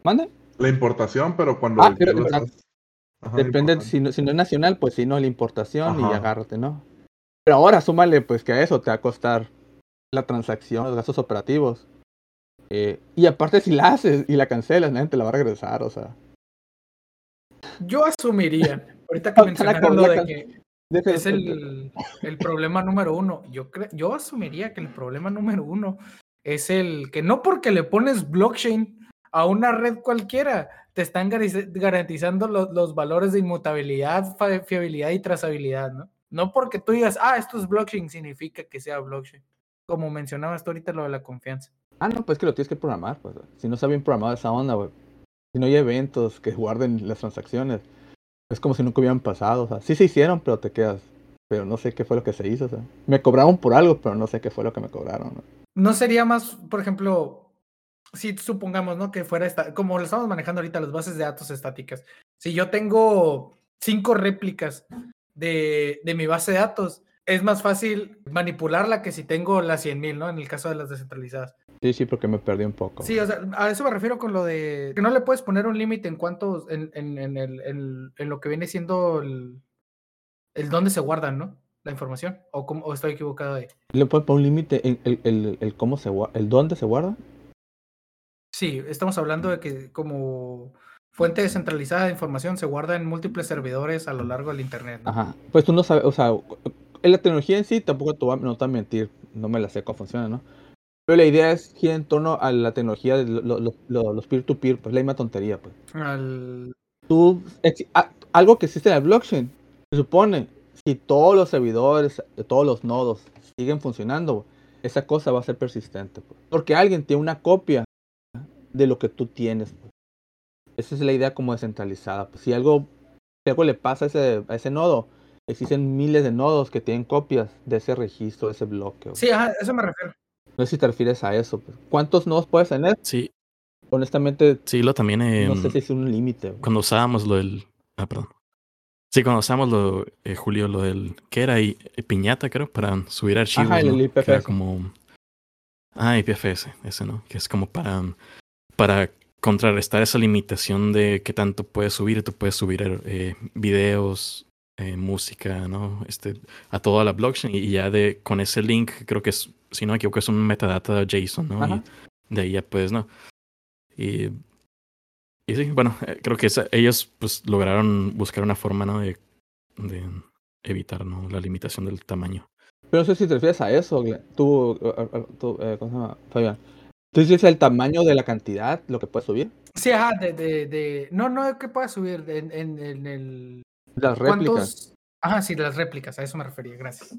¿Mande? La importación, pero cuando Ah, pero- estás- Ajá, Depende, si no, si no es nacional, pues si no, la importación y agárrate, ¿no? Pero ahora súmale, pues que a eso te va a costar la transacción, los gastos operativos. Eh, y aparte si la haces y la cancelas, nadie te la va a regresar, o sea. Yo asumiría, ahorita que mencionaron lo de que es el, el problema número uno. Yo, cre- yo asumiría que el problema número uno es el que no porque le pones blockchain a una red cualquiera, te están garantizando lo- los valores de inmutabilidad, fiabilidad y trazabilidad, ¿no? No porque tú digas, ah, esto es blockchain, significa que sea blockchain. Como mencionabas tú ahorita lo de la confianza. Ah, no, pues que lo tienes que programar, pues. Si no está bien programado esa onda, güey. Si no hay eventos que guarden las transacciones, es como si nunca hubieran pasado, o sea. Sí se hicieron, pero te quedas. Pero no sé qué fue lo que se hizo, o sea. Me cobraron por algo, pero no sé qué fue lo que me cobraron. ¿no? Sería más, por ejemplo, si supongamos, ¿no? Que fuera esta, como lo estamos manejando ahorita, las bases de datos estáticas. Si yo tengo cinco réplicas de, de mi base de datos, es más fácil manipularla que si tengo las 100.000, ¿no? En el caso de las descentralizadas. Sí, sí, porque me perdí un poco. Sí, o sea, a eso me refiero con lo de que no le puedes poner un límite en cuanto, en, en, en, el, en, en lo que viene siendo el, el dónde se guardan, ¿no? La información. ¿O, cómo- o estoy equivocado ahí? ¿Le puedes poner un límite en el, el, el cómo se guarda, el dónde se guarda? Sí, estamos hablando de que como fuente descentralizada de información se guarda en múltiples servidores a lo largo del Internet. ¿no? Ajá. Pues tú no sabes, o sea, en la tecnología en sí tampoco te voy a, no te voy a mentir, no me la sé cómo funciona, ¿no? Pero la idea es gira en torno a la tecnología de lo- lo- lo- los peer-to-peer, pues la misma tontería, pues. Al- Tú, ex- a- algo que existe en el blockchain, se supone, si todos los servidores, todos los nodos siguen funcionando, esa cosa va a ser persistente, pues. Porque alguien tiene una copia de lo que tú tienes, pues. Esa es la idea como descentralizada. Pues. Si algo, si algo le pasa a ese, a ese nodo, existen miles de nodos que tienen copias de ese registro, de ese bloque. Sí, a eso me refiero. No sé si te refieres a eso. pues. ¿Cuántos nodos puedes tener? Sí, Honestamente, sí, lo también. no em, sé si es un límite. Cuando usábamos lo del. Ah, perdón. Sí, cuando usábamos lo, eh, Julio, lo del. ¿Qué era? I- eh, piñata, creo, para subir archivos. el- ¿no? el Que era IPFS. como. Ah, IPFS, ese, ¿no? Que es como para. Para contrarrestar esa limitación de qué tanto puedes subir. Tú puedes subir eh, videos, eh, música, ¿no? Este, a toda la blockchain. Y ya de con ese link, creo que es, si no me equivoco, es un metadata JSON, ¿no? Ajá. Y de ahí ya puedes, ¿no? Y, y sí, bueno, eh, creo que esa- ellos pues lograron buscar una forma, ¿no? De, de evitar, ¿no? La limitación del tamaño. Pero no sé si te refieres a eso, Glenn. tú, tú, eh, ¿cómo se llama? Fabián. Entonces es el tamaño de la cantidad, lo que puede subir. Sí, ajá, de, de, de... No, no, que pueda subir en, en, en el... Las réplicas. Ajá, sí, las réplicas, a eso me refería, gracias.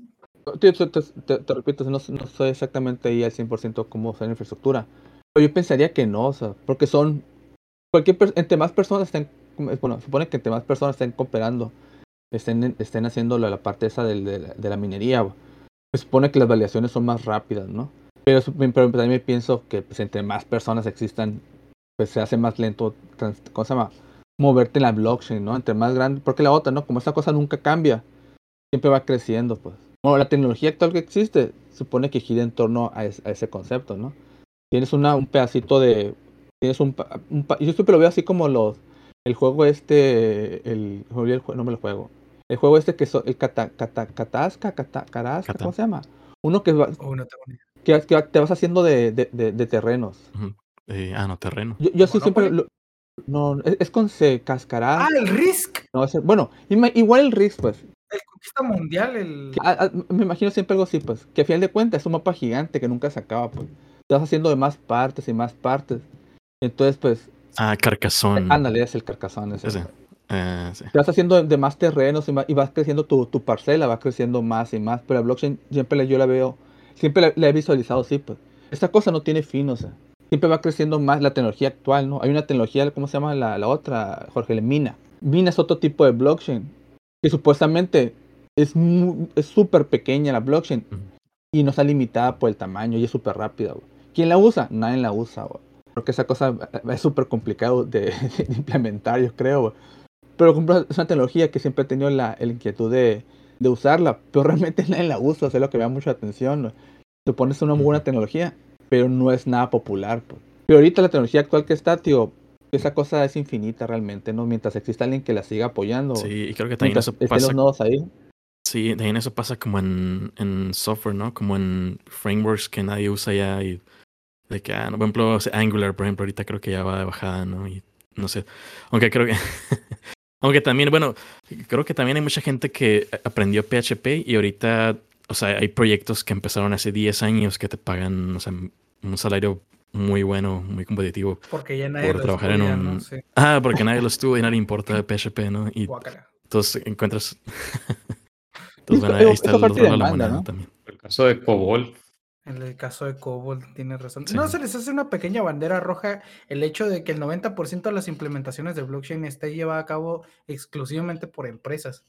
Te, te- te- te- te repito, no, no sé exactamente ahí al 100% cómo usar la infraestructura. Pero yo pensaría que no, o sea, porque son. Cualquier entre más personas estén. Bueno, supone que entre más personas estén cooperando, estén, estén haciendo la, la parte esa del- de, la, de la minería, se supone que las validaciones son más rápidas, ¿no? Pero, pero también pienso que pues, entre más personas existan, pues se hace más lento, ¿cómo se llama? Moverte en la blockchain, ¿no? Entre más grande, porque la otra, ¿no? Como esta cosa nunca cambia, siempre va creciendo, pues. Bueno, la tecnología actual que existe supone que gira en torno a, es- a ese concepto, ¿no? Tienes una, un pedacito de... Tienes un, pa- un pa- Yo siempre lo veo así como los... El juego este... El, el no me lo juego. El juego este que es el cata, cata, Catasca, cata, Carasca, Cata. ¿cómo se llama? Uno que, va- Oh, no tengo ni idea. que, que te vas haciendo de, de, de- de terrenos. Eh, ah, no, terreno. Yo, yo sí siempre... Lo- no, es, es con C, Cascará. Ah, el Risk, No, es- bueno, igual el Risk, pues. el Conquista Mundial, el... Que, ah, ah, me imagino siempre algo así, pues, que a final de cuentas es un mapa gigante que nunca se acaba, pues. Te vas haciendo de más partes y más partes. Entonces, pues, Ah, Carcassonne. ándale, es el carcasón ese. Ese. Eh, sí. Te vas haciendo de, de más terrenos y, más- y vas creciendo tu, tu parcela, va creciendo más y más. Pero la blockchain siempre la- yo la veo, siempre la, la he visualizado así, pues. Esta cosa no tiene fin, o sea. Siempre va creciendo más la tecnología actual, ¿no? Hay una tecnología, ¿cómo se llama la, la otra, Jorge? Mina. Mina es otro tipo de blockchain. Que supuestamente es mu- es súper pequeña la blockchain. Ujú. Y no está limitada por el tamaño y es súper rápida, güey. ¿Quién la usa? Nadie la usa, güey. Porque esa cosa es súper complicado de, de implementar, yo creo, güey. Pero es una tecnología que siempre he tenido la, la inquietud de, de usarla, pero realmente nadie la usa, o sea, es lo que me da mucha atención. güey. Supone que es una muy buena tecnología, pero no es nada popular. pues. Pero ahorita la tecnología actual que está, tío, esa cosa es infinita realmente, ¿no? Mientras exista alguien que la siga apoyando, Sí, y creo que también eso pasa. los nodos ahí. Sí, también eso pasa como en, en software, ¿no? Como en frameworks que nadie usa ya y de que, ah, no, por ejemplo, Angular, por ejemplo, ahorita creo que ya va de bajada, ¿no? Y no sé. Aunque creo que. Aunque también, bueno, creo que también hay mucha gente que aprendió PHP y ahorita, o sea, hay proyectos que empezaron hace 10 años que te pagan, o sea, un salario muy bueno, muy competitivo. Porque ya nadie por lo trabajar en un- ¿no? Sí, Ah, porque nadie lo estudia y nadie le importa PHP, ¿no? Y entonces encuentras. Entonces, bueno, ahí está es el otro de la moneda ¿no? también. El caso de Cobol, En el caso de Cobol, tienes razón. Sí. No se les hace una pequeña bandera roja el hecho de que el 90% de las implementaciones de blockchain esté llevada a cabo exclusivamente por empresas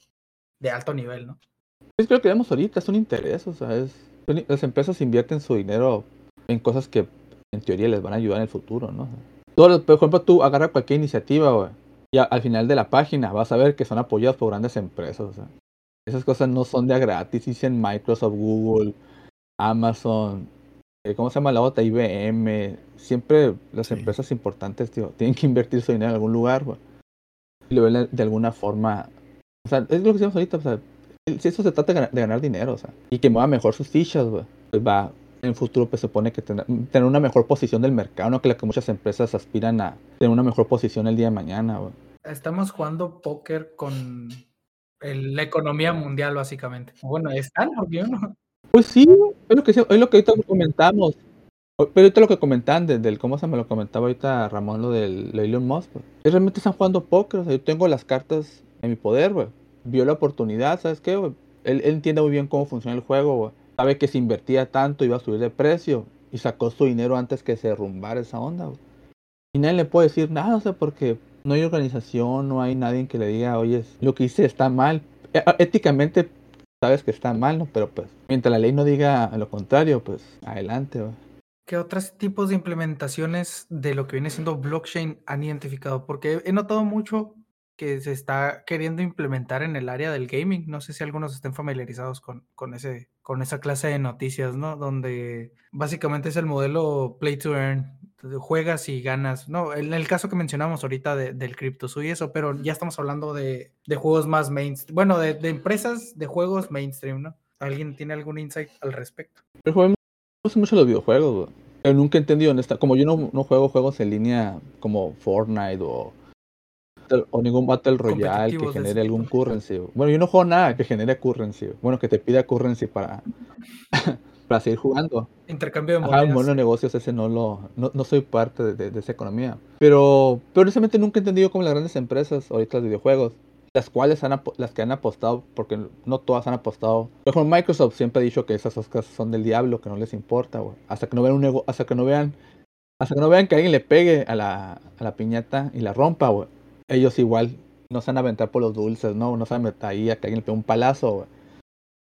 de alto nivel, ¿no? Es lo que vemos ahorita, es un interés, o sea, es, las empresas invierten su dinero en cosas que en teoría les van a ayudar en el futuro, ¿no? Todo por ejemplo, tú agarra cualquier iniciativa, güey, y a- al final de la página vas a ver que son apoyados por grandes empresas, o sea, esas cosas no son de a gratis, dicen Microsoft, Google, Amazon, eh, ¿cómo se llama la otra? IBM, siempre las Sí. empresas importantes, tío, tienen que invertir su dinero en algún lugar, güey, y lo ven de alguna forma, o sea, es lo que decimos ahorita, o sea, si eso se trata de ganar, de ganar dinero, o sea, y que mueva mejor sus fichas, güey, pues va, en el futuro pues se supone que tener, tener una mejor posición del mercado, no que la que muchas empresas aspiran a tener una mejor posición el día de mañana, güey. Estamos jugando póker con el- la economía mundial, básicamente. Bueno, están, porque yo no. Pues sí, es lo que, es lo que ahorita comentamos. Pero ahorita lo que comentaban desde el, ¿cómo se me lo comentaba ahorita Ramón, lo del lo de Elon Musk? pues, es realmente están jugando póker, o sea, yo tengo las cartas en mi poder, güey. Vio la oportunidad, ¿sabes qué? Él, él entiende muy bien cómo funciona el juego. Sabe que si invertía tanto iba a subir de precio y sacó su dinero antes que se derrumbara esa onda. Y nadie le puede decir nada, o sea, porque no hay organización, no hay nadie que le diga, oye, lo que hice está mal. E- Éticamente sabes que está mal, ¿no? Pero pues, mientras la ley no diga lo contrario, pues, adelante. ¿Qué otros tipos de implementaciones de lo que viene siendo blockchain han identificado? Porque he notado mucho que se está queriendo implementar en el área del gaming. No sé si algunos estén familiarizados con, con, ese, con esa clase de noticias, ¿no? Donde básicamente es el modelo play to earn. Juegas y ganas. No, en el caso que mencionamos ahorita de- del cripto y eso, pero ya estamos hablando de, de juegos más mainstream. Bueno, de, de empresas de juegos mainstream, ¿no? ¿Alguien tiene algún insight al respecto? Yo juego mucho los videojuegos, nunca he entendido en esta, como yo no, no juego juegos en línea como Fortnite o, o ningún Battle Royale que genere algún currency. Bueno, yo no juego nada que genere currency. Bueno, que te pida currency para, para seguir jugando. Intercambio de monedas. de negocios ese no lo, no, no soy parte de, de- de esa economía. Pero, pero honestamente nunca he entendido cómo las grandes empresas, ahorita los videojuegos, las cuales han, las que han apostado, porque no todas han apostado. Por ejemplo, Microsoft siempre ha dicho que esas cosas son del diablo, que no les importa, güey. Hasta que no vean un nego- hasta que no vean, hasta que no vean que alguien le pegue a la, a la piñata y la rompa, güey. Ellos igual no se van a aventar por los dulces, ¿no? No se van a meter ahí a que alguien le un palazo, güey.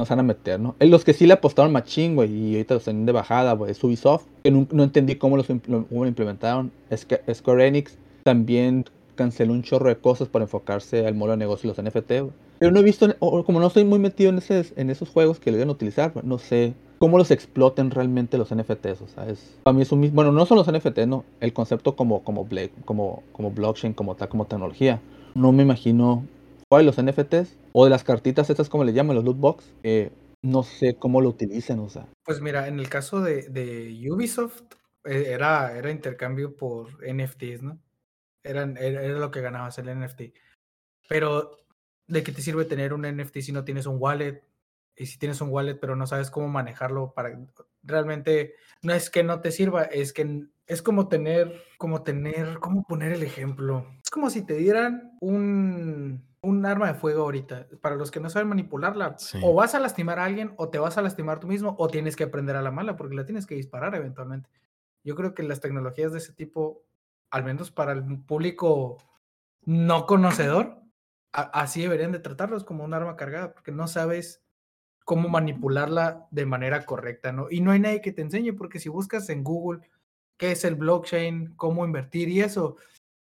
No se van a meter, ¿no? Eh, Los que sí le apostaron machín, güey, y ahorita los tienen de bajada, güey, es Ubisoft, que nun- no, entendí cómo los cómo implementaron. Es Square Enix también canceló un chorro de cosas para enfocarse al modo de negocio y los NFT, güey. Pero no he visto, o como no estoy muy metido en, ese, en esos juegos que lo iban a utilizar, güey, no sé cómo los exploten realmente los NFTs, o sea, es, para mí es un mismo, bueno, no son los NFT, no, el concepto como, como, como, como blockchain, como tal, como tecnología. No me imagino cuál los NFTs o de las cartitas estas como le llaman los loot box, eh, no sé cómo lo utilicen, o sea. Pues mira, en el caso de, de Ubisoft, eh, era, era intercambio por NFTs, ¿no? Eran, era, era lo que ganabas el NFT. Pero, ¿de qué te sirve tener un NFT si no tienes un wallet? Y si tienes un wallet, pero no sabes cómo manejarlo para realmente no es que no te sirva, es que es como tener, como tener, ¿cómo poner el ejemplo? Es como si te dieran un, un arma de fuego ahorita. Para los que no saben manipularla, Sí. o vas a lastimar a alguien, o te vas a lastimar tú mismo, o tienes que aprender a la mala, porque la tienes que disparar eventualmente. Yo creo que las tecnologías de ese tipo, al menos para el público no conocedor, así deberían de tratarlos como un arma cargada, porque no sabes cómo manipularla de manera correcta, ¿no? Y no hay nadie que te enseñe, porque si buscas en Google qué es el blockchain, cómo invertir y eso,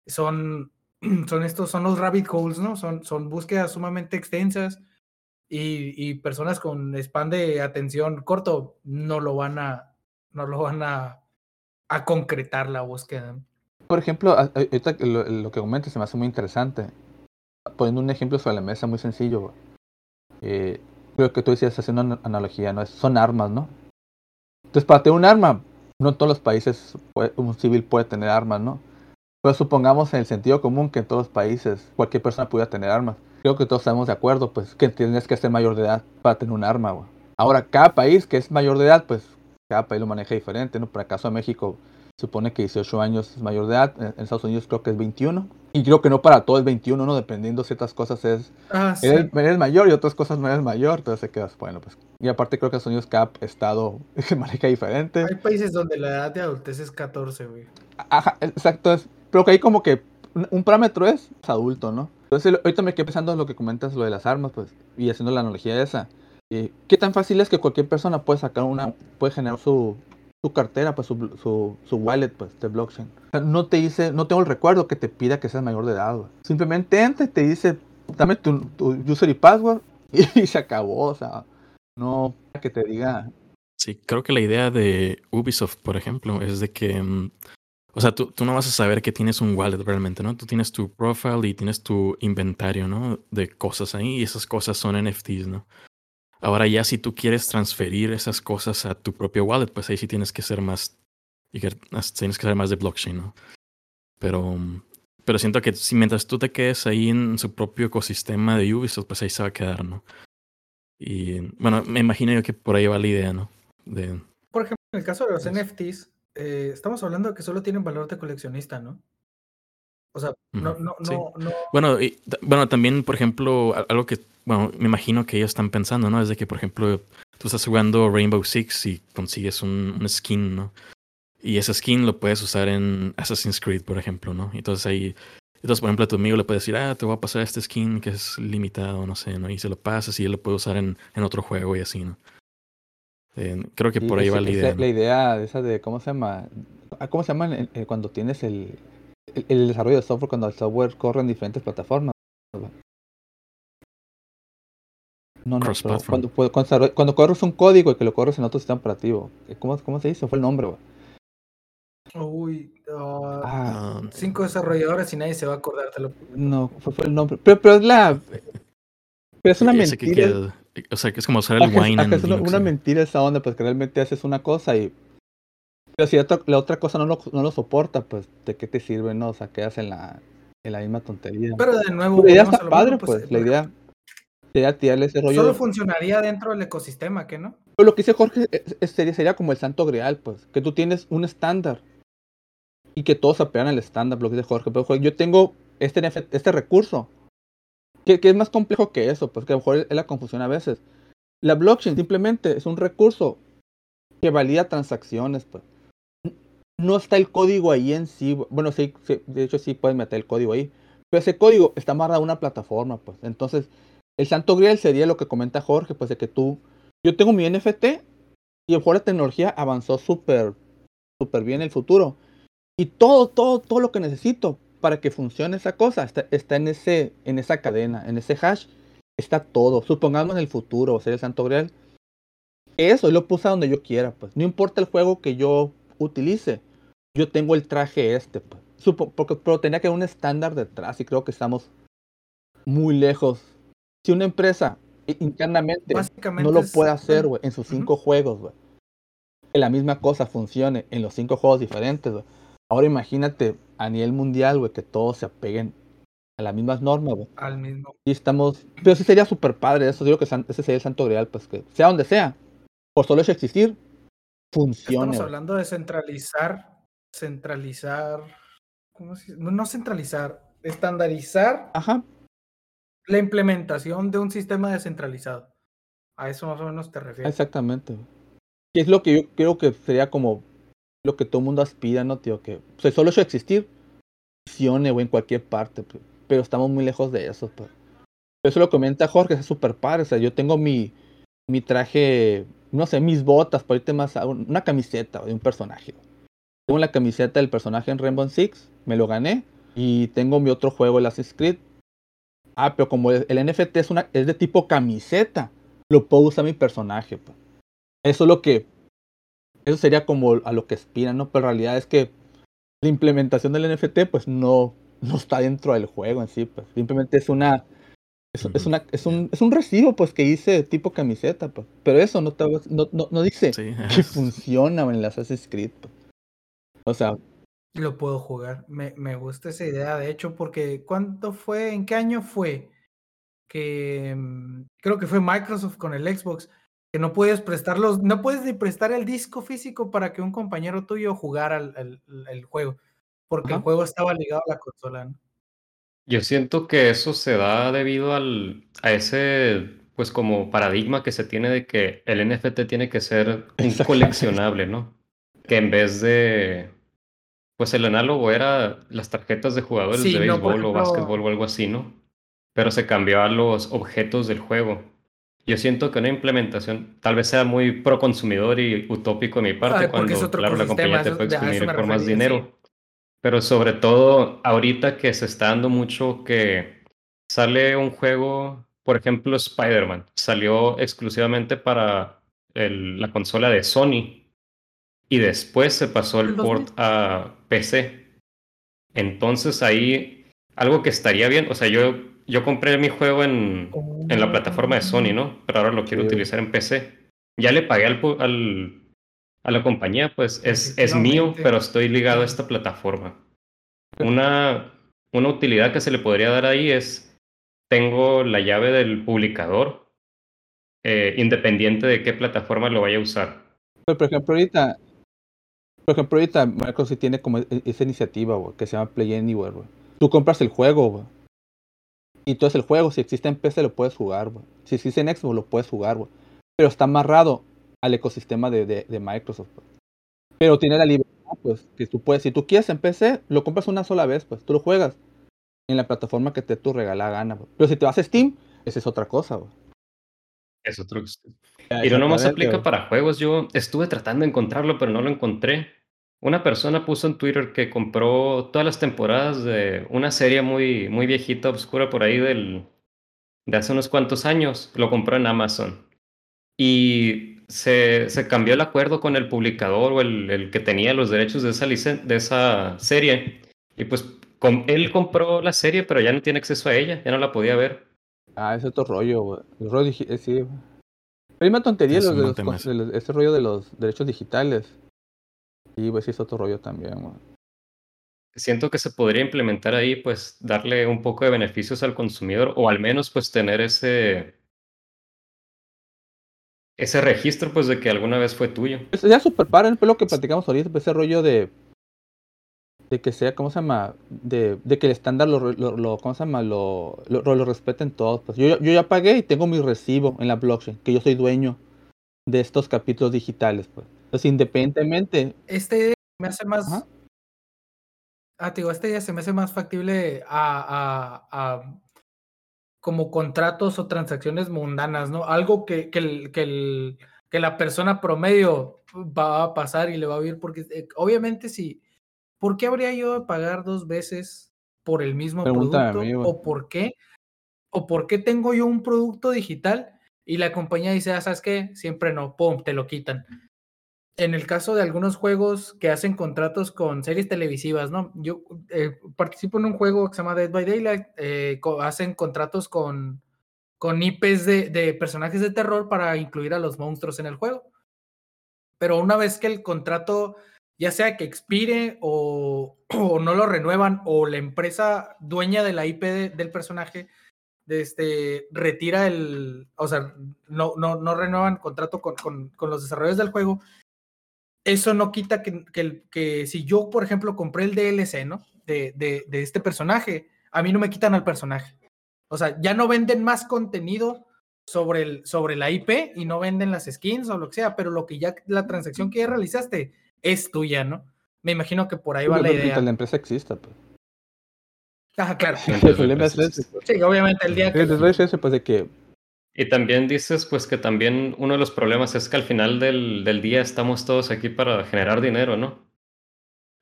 son, son estos, son los rabbit holes, ¿no? Son, son búsquedas sumamente extensas y, personas con span de atención corto no lo van a, no lo van a, a concretar la búsqueda. Por ejemplo, ahorita lo, lo que comentas se me hace muy interesante. Poniendo un ejemplo sobre la mesa muy sencillo. Eh, creo que tú decías haciendo una analogía, ¿no? Son armas, ¿no? Entonces, para tener un arma, no en todos los países puede- un civil puede tener armas, ¿no? Pero supongamos en el sentido común que en todos los países cualquier persona pudiera tener armas. Creo que todos estamos de acuerdo, pues, que tienes que ser mayor de edad para tener un arma, güey. Ahora, cada país que es mayor de edad, pues, cada país lo maneja diferente, ¿no? Por el caso de México, supone que 18 años es mayor de edad, en en Estados Unidos creo que es 21. Y creo que no para todo es 21, ¿no? Dependiendo de ciertas cosas es Ah, sí. eres, eres mayor y otras cosas no eres mayor, entonces te quedas, bueno, pues. Y aparte creo que Estados Unidos cada estado maneja diferente. Hay países donde la edad de adultez es 14, güey. Ajá, exacto, es, pero que hay como que un, un parámetro es, es adulto, ¿no? Entonces ahorita me quedé pensando en lo que comentas, lo de las armas, pues, y haciendo la analogía de esa. eh, ¿Qué tan fácil es que cualquier persona puede sacar una, puede generar su, su cartera, pues su, su, su wallet, pues, de blockchain? No te dice, no tengo el recuerdo que te pida que seas mayor de edad. Simplemente entra y te dice, dame tu, tu user y password y, se acabó, o sea, no que te diga, Sí, creo que la idea de Ubisoft, por ejemplo, es de que, mm, o sea, tú, tú no vas a saber que tienes un wallet realmente, ¿no? Tú tienes tu profile y tienes tu inventario, ¿no? De cosas ahí y esas cosas son NFTs, ¿no? Ahora ya si tú quieres transferir esas cosas a tu propio wallet, pues ahí sí tienes que ser más, tienes que ser más de blockchain, ¿no? Pero, pero siento que si mientras tú te quedes ahí en su propio ecosistema de Ubisoft, pues ahí se va a quedar, ¿no? Y bueno, me imagino yo que por ahí va la idea, ¿no? De, Por ejemplo, en el caso de los Eso. NFTs, eh, estamos hablando de que solo tienen valor de coleccionista, ¿no? O sea, no, no, sí. no, no. Bueno, y, bueno, también, por ejemplo, algo que, bueno, me imagino que ellos están pensando, ¿no? Es de que, por ejemplo, tú estás jugando Rainbow Six y consigues un, un skin, ¿no? Y ese skin lo puedes usar en Assassin's Creed, por ejemplo, ¿no? Entonces ahí, entonces, por ejemplo, a tu amigo le puedes decir, ah, te voy a pasar este skin que es limitado, no sé, ¿no? Y se lo pasas y él lo puede usar en, en otro juego y así, ¿no? Eh, creo que Sí, por ahí esa- va la esa- idea. La idea de esa de, ¿cómo se llama? Ah, ¿Cómo se llama cuando tienes el, el, el desarrollo de software, cuando el software corre en diferentes plataformas? No, no, pero cuando, cuando, cuando corres un código y que lo corres en otro sistema operativo. ¿Cómo, cómo se dice? Fue el nombre, güey. Uy, ah, Ah, cinco desarrolladores y nadie se va a acordar. te lo no, fue, fue el nombre. Pero, pero es la... Pero es una que mentira. queda- o sea, que es como usar el wine es una, mentira esa onda, pues que realmente haces una cosa y... Pero si la otra, la otra cosa no lo, no lo soporta, pues ¿de qué te sirve, no? O sea, quedas en la, en la misma tontería. Pero de nuevo, la idea está padre, mismo, pues, eh, la idea... Idea tirarle ese rollo... Solo funcionaría dentro del ecosistema, ¿qué no? Pero lo que dice Jorge es- es- sería, sería como el santo grial, pues, que tú tienes un estándar y que todos apegan al estándar, lo que dice Jorge. Pero Jorge, yo tengo este, este recurso, que, que es más complejo que eso, pues que a lo mejor es la confusión a veces. La blockchain simplemente es un recurso que valida transacciones, pues. No está el código ahí en sí. Bueno, sí, sí, de hecho sí puedes meter el código ahí. Pero ese código está amarrado a una plataforma, pues. Entonces, el santo grial sería lo que comenta Jorge, pues de que tú, yo tengo mi NFT y a la tecnología avanzó súper, súper bien en el futuro. Y todo, todo, todo lo que necesito para que funcione esa cosa está, está en, ese, en esa cadena, en ese hash. Está todo. Supongamos en el futuro, o sea, el santo grial. Eso, lo puse donde yo quiera, pues. No importa el juego que yo utilice. Yo tengo el traje este. Supo- porque, pero tenía que haber un estándar detrás y creo que estamos muy lejos. Si una empresa internamente no lo puede hacer, güey, en sus cinco juegos, güey. Que la misma cosa funcione en los cinco juegos diferentes, güey. Ahora imagínate a nivel mundial, güey, que todos se apeguen a las mismas normas, güey. al mismo. Y estamos. Pero sí sería súper padre eso. Digo que san- ese sería el santo grial, pues que sea donde sea, por solo hecho existir, funcione. Estamos hablando de centralizar, centralizar, ¿cómo se No, no centralizar, estandarizar Ajá, la implementación de un sistema descentralizado. A eso más o menos te refieres. exactamente. Que es lo que yo creo que sería como lo que todo el mundo aspira, ¿no, tío? Que pues, solo hecho de existir, funcione, güey, en cualquier parte. pues. Pero estamos muy lejos de eso, pues. Eso lo comenta Jorge, es súper padre. O sea, yo tengo mi, mi traje, no sé, mis botas, por irte más una camiseta de un personaje. Tengo la camiseta del personaje en Rainbow Six, me lo gané. Y tengo mi otro juego, el Assassin's Creed. Ah, pero como el, el NFT es, una, es de tipo camiseta, lo puedo usar mi personaje. pues. Eso es lo que. Eso sería como a lo que aspiran, ¿no? Pero en realidad es que la implementación del NFT, pues no, no está dentro del juego en sí, pues. Simplemente es una. Es, es Ujú, una, es, un, es un recibo, pues, que hice tipo camiseta, pues. Pero eso no, te, no, no, no dice Sí, que funciona en el Assassin's Creed, pues. O sea, Lo puedo jugar. Me, me gusta esa idea, de hecho, porque ¿cuánto fue? ¿En qué año fue? Que mm, creo que fue Microsoft con el Xbox, que no puedes prestarlos, no puedes ni prestar el disco físico para que un compañero tuyo jugara el, el- el juego, porque el juego estaba ligado a la consola. ¿no? Yo siento que eso se da debido al, a ese, pues como paradigma que se tiene de que el NFT tiene que ser un coleccionable, ¿no? Que en vez de, pues el análogo era las tarjetas de jugadores Sí, de no, béisbol o básquetbol o algo así, ¿no? Pero se cambió a los objetos del juego. Yo siento que una implementación tal vez sea muy pro consumidor y utópico de mi parte Ay, porque es cuando, otro claro, la compañía te puede exprimir por más refería, sí. dinero. Pero sobre todo ahorita que se está dando mucho que sale un juego, por ejemplo, Spider-Man, salió exclusivamente para el- la consola de Sony y después se pasó el El port 2000. a PC. Entonces ahí algo que estaría bien, o sea, yo, yo compré mi juego en, en la plataforma de Sony, ¿no? Pero ahora lo quiero Sí. utilizar en PC. Ya le pagué al, al- a la compañía, pues es, es mío, pero estoy ligado a esta plataforma. Una, una utilidad que se le podría dar ahí es, tengo la llave del publicador, eh, independiente de qué plataforma lo vaya a usar. Pero, por ejemplo, ahorita, por ejemplo, ahorita Microsoft sí tiene como e- esa iniciativa, güey, que se llama Play Anywhere, güey. Tú compras el juego, güey. Y entonces el juego, si existe en PC, lo puedes jugar, güey. Si existe en Xbox, lo puedes jugar, güey. Pero está amarrado al ecosistema de, de, de Microsoft. Pero tiene la libertad, pues, que tú puedes, si tú quieres en PC, lo compras una sola vez, pues. Tú lo juegas en la plataforma que te tu regala gana. Pero si te vas a Steam, esa es otra cosa, güey. Es otro. Y no nomás aplica para juegos. Yo estuve tratando de encontrarlo, pero no lo encontré. Una persona puso en Twitter que compró todas las temporadas de una serie muy, muy viejita, oscura por ahí del, de hace unos cuantos años. Lo compró en Amazon. Y se, se cambió el acuerdo con el publicador o el, el que tenía los derechos de esa, licen- de esa serie. Y pues com- él compró la serie, pero ya no tiene acceso a ella, ya no la podía ver. Ah, es otro rollo, güey. El rollo digi- eh, sí. tontería Es de los, de los- ese rollo de los derechos digitales. Sí, pues sí es otro rollo también, güey. Siento que se podría implementar ahí, pues darle un poco de beneficios al consumidor o al menos pues tener ese, ese registro, pues, de que alguna vez fue tuyo. Es ya súper padre, fue lo que platicamos ahorita, pues, ese rollo de de que sea, ¿cómo se llama? De, de que el estándar lo, lo, lo- ¿cómo se llama? Lo, lo, lo respeten todos. Pues yo, yo ya pagué y tengo mi recibo en la blockchain, que yo soy dueño de estos capítulos digitales, pues. Entonces, independientemente, Este me hace más. Ajá. Ah, te digo, este ya se me hace más factible a, a- a como contratos o transacciones mundanas, ¿no? Algo que, que, el- que, el- que la persona promedio va a pasar y le va a vivir, porque eh, obviamente si, ¿por qué habría yo de pagar dos veces por el mismo producto? ¿O por qué? ¿O por qué tengo yo un producto digital y la compañía dice, ah, ¿sabes qué? Siempre no, pum, te lo quitan en el caso de algunos juegos que hacen contratos con series televisivas, ¿no? Yo eh, participo en un juego que se llama Dead by Daylight, eh, hacen contratos con, con IPs de, personajes de terror para incluir a los monstruos en el juego. Pero una vez que el contrato, ya sea que expire o, no lo renuevan, o la empresa dueña de la IP de- del personaje este, retira el, o sea, no, no, no renuevan contrato con, con, con los desarrolladores del juego, eso no quita que, que, que si yo, por ejemplo, compré el DLC, ¿no? De, de, de este personaje, a mí no me quitan al personaje. O sea, ya no venden más contenido sobre, el, sobre la IP y no venden las skins o lo que sea, pero lo que ya, la transacción que ya realizaste es tuya, ¿no? Me imagino que por ahí va la mientras idea. la empresa exista, pues. Ajá, claro. El problema es ese. Sí, obviamente el día que... El problema es ese, pues, de que Y también dices, pues, que también uno de los problemas es que al final del, del día estamos todos aquí para generar dinero, ¿no?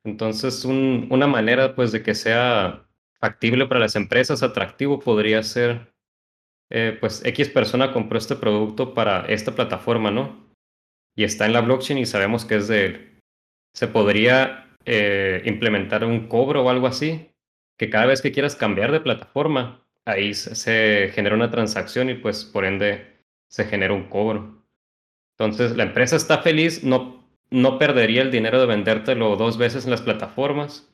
Entonces, un- una manera, pues, de que sea factible para las empresas, atractivo, podría ser, eh, pues, X persona compró este producto para esta plataforma, ¿no? Y está en la blockchain y sabemos que es de. Se podría eh, implementar un cobro o algo así, que cada vez que quieras cambiar de plataforma, ahí se, genera una transacción y pues por ende se genera un cobro. Entonces la empresa está feliz, no, no perdería el dinero de vendértelo dos veces en las plataformas,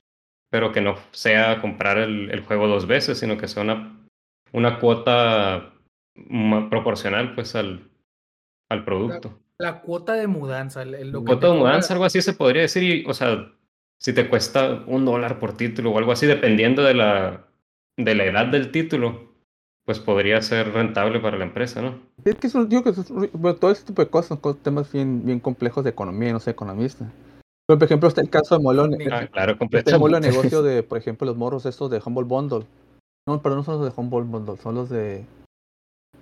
pero que no sea comprar el, el juego dos veces, sino que sea una, una cuota proporcional pues al, al producto. La cuota de mudanza. el- el- lo que Cuota de mudanza, algo así se podría decir, y, o sea, si te cuesta un dólar por título o algo así, dependiendo de la, de la edad del título, pues podría ser rentable para la empresa, ¿no? Es que eso, digo que eso todo este tipo de cosas son temas bien, bien complejos de economía, no sé, economista. Pero, por ejemplo, está el caso de Molón. Ah, claro, de completamente. negocio de, por ejemplo, los morros estos de Humble Bundle. No, pero no son los de Humble Bundle, son los de.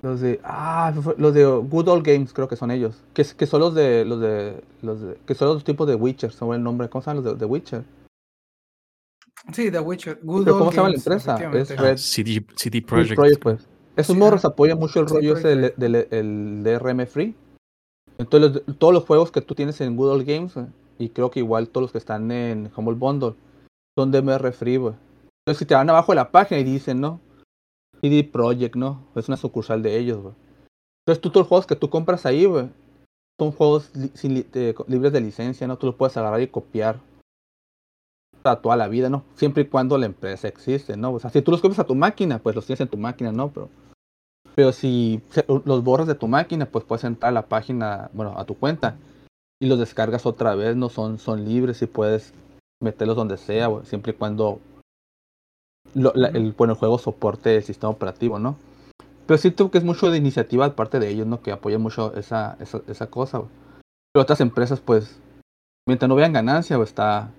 Los de. Ah, los de Good Old Games, creo que son ellos. Que, que son los de. Los de. Los de que son los tipos de Witcher, son el nombre. ¿Cómo se llaman los de, de Witcher? Sí, The Witcher. Good Pero ¿cómo se llama la empresa? Es Ah, Red- CD, CD Free Projekt. Project, pues. Esos Sí, morros ajá. apoyan mucho el rollo ese Project del, del- el DRM Free. Entonces, todos los juegos que tú tienes en Good Old Games, y creo que igual todos los que están en Humble Bundle, son DMR Free, güey. Entonces, si te van abajo de la página y dicen, ¿no? CD Projekt, ¿no? Es una sucursal de ellos, güey. Entonces, tú todos los juegos que tú compras ahí, güey, son juegos li- sin li- eh, libres de licencia, ¿no? Tú los puedes agarrar y copiar para toda la vida, ¿no? Siempre y cuando la empresa existe, ¿no? O sea, si tú los copias a tu máquina, pues los tienes en tu máquina, ¿no? Pero, pero si los borras de tu máquina, pues puedes entrar a la página, bueno, a tu cuenta y los descargas otra vez, ¿no? Son, son libres y puedes meterlos donde sea, siempre y cuando lo- la- el, bueno, el juego soporte el sistema operativo, ¿no? Pero siento que es mucho de iniciativa de parte de ellos, ¿no? Que apoyan mucho esa, esa, esa cosa, güey. Pero otras empresas, pues, mientras no vean ganancia, güey, está,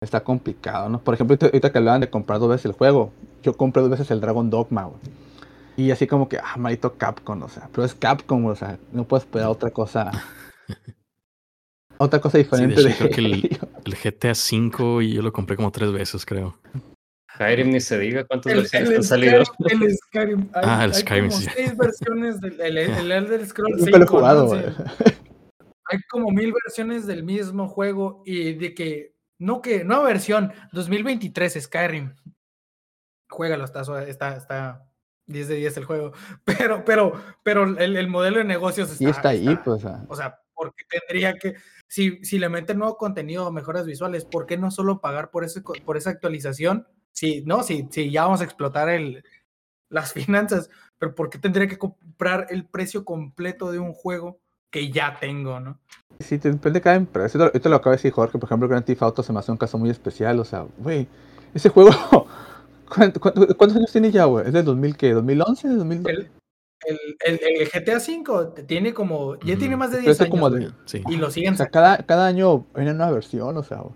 está complicado, ¿no? Por ejemplo, ahorita, que hablaban de comprar dos veces el juego, yo compré dos veces el Dragon Dogma, güey. Y así como que, ah, maldito Capcom, o sea, pero es Capcom, o sea, no puedo esperar otra cosa. otra cosa Sí, de diferente hecho, de, creo que el, GTA V y yo lo compré como tres veces, creo. Skyrim ni se diga cuántas El, versiones el han salido. Skyrim, el Skyrim. Hay, Ah, el hay Skyrim, como sí. seis versiones del el, el Elder Scrolls Nunca lo he 5, ¿no? jugado, Sí. güey. Hay como mil versiones del mismo juego y de que, no que, nueva versión, 2023 Skyrim. Juégalo, está, está, está 10 de 10 el juego. Pero, pero, pero el, el modelo de negocios está, Y está ahí, pues, o sea. O sea, porque tendría que, si, si le meten nuevo contenido, mejoras visuales, ¿por qué no solo pagar por, ese, por esa actualización? Si, no, si, si ya vamos a explotar el, las finanzas, pero ¿por qué tendría que comprar el precio completo de un juego que ya tengo, ¿no? Sí, depende de cada empresa. Esto, esto lo acaba de decir Jorge, por ejemplo, Grand Theft Auto se me hace un caso muy especial. O sea, güey, ese juego, ¿cuánto- cuánto- ¿cuántos años tiene ya, güey? ¿Es del 2000 qué? ¿2011? ¿2000? El, el, el- el GTA V tiene como, ya tiene más de Pero 10 este años. como de- Sí. Y lo O siguen sea, sacando. cada, cada año hay una nueva versión, o sea, güey.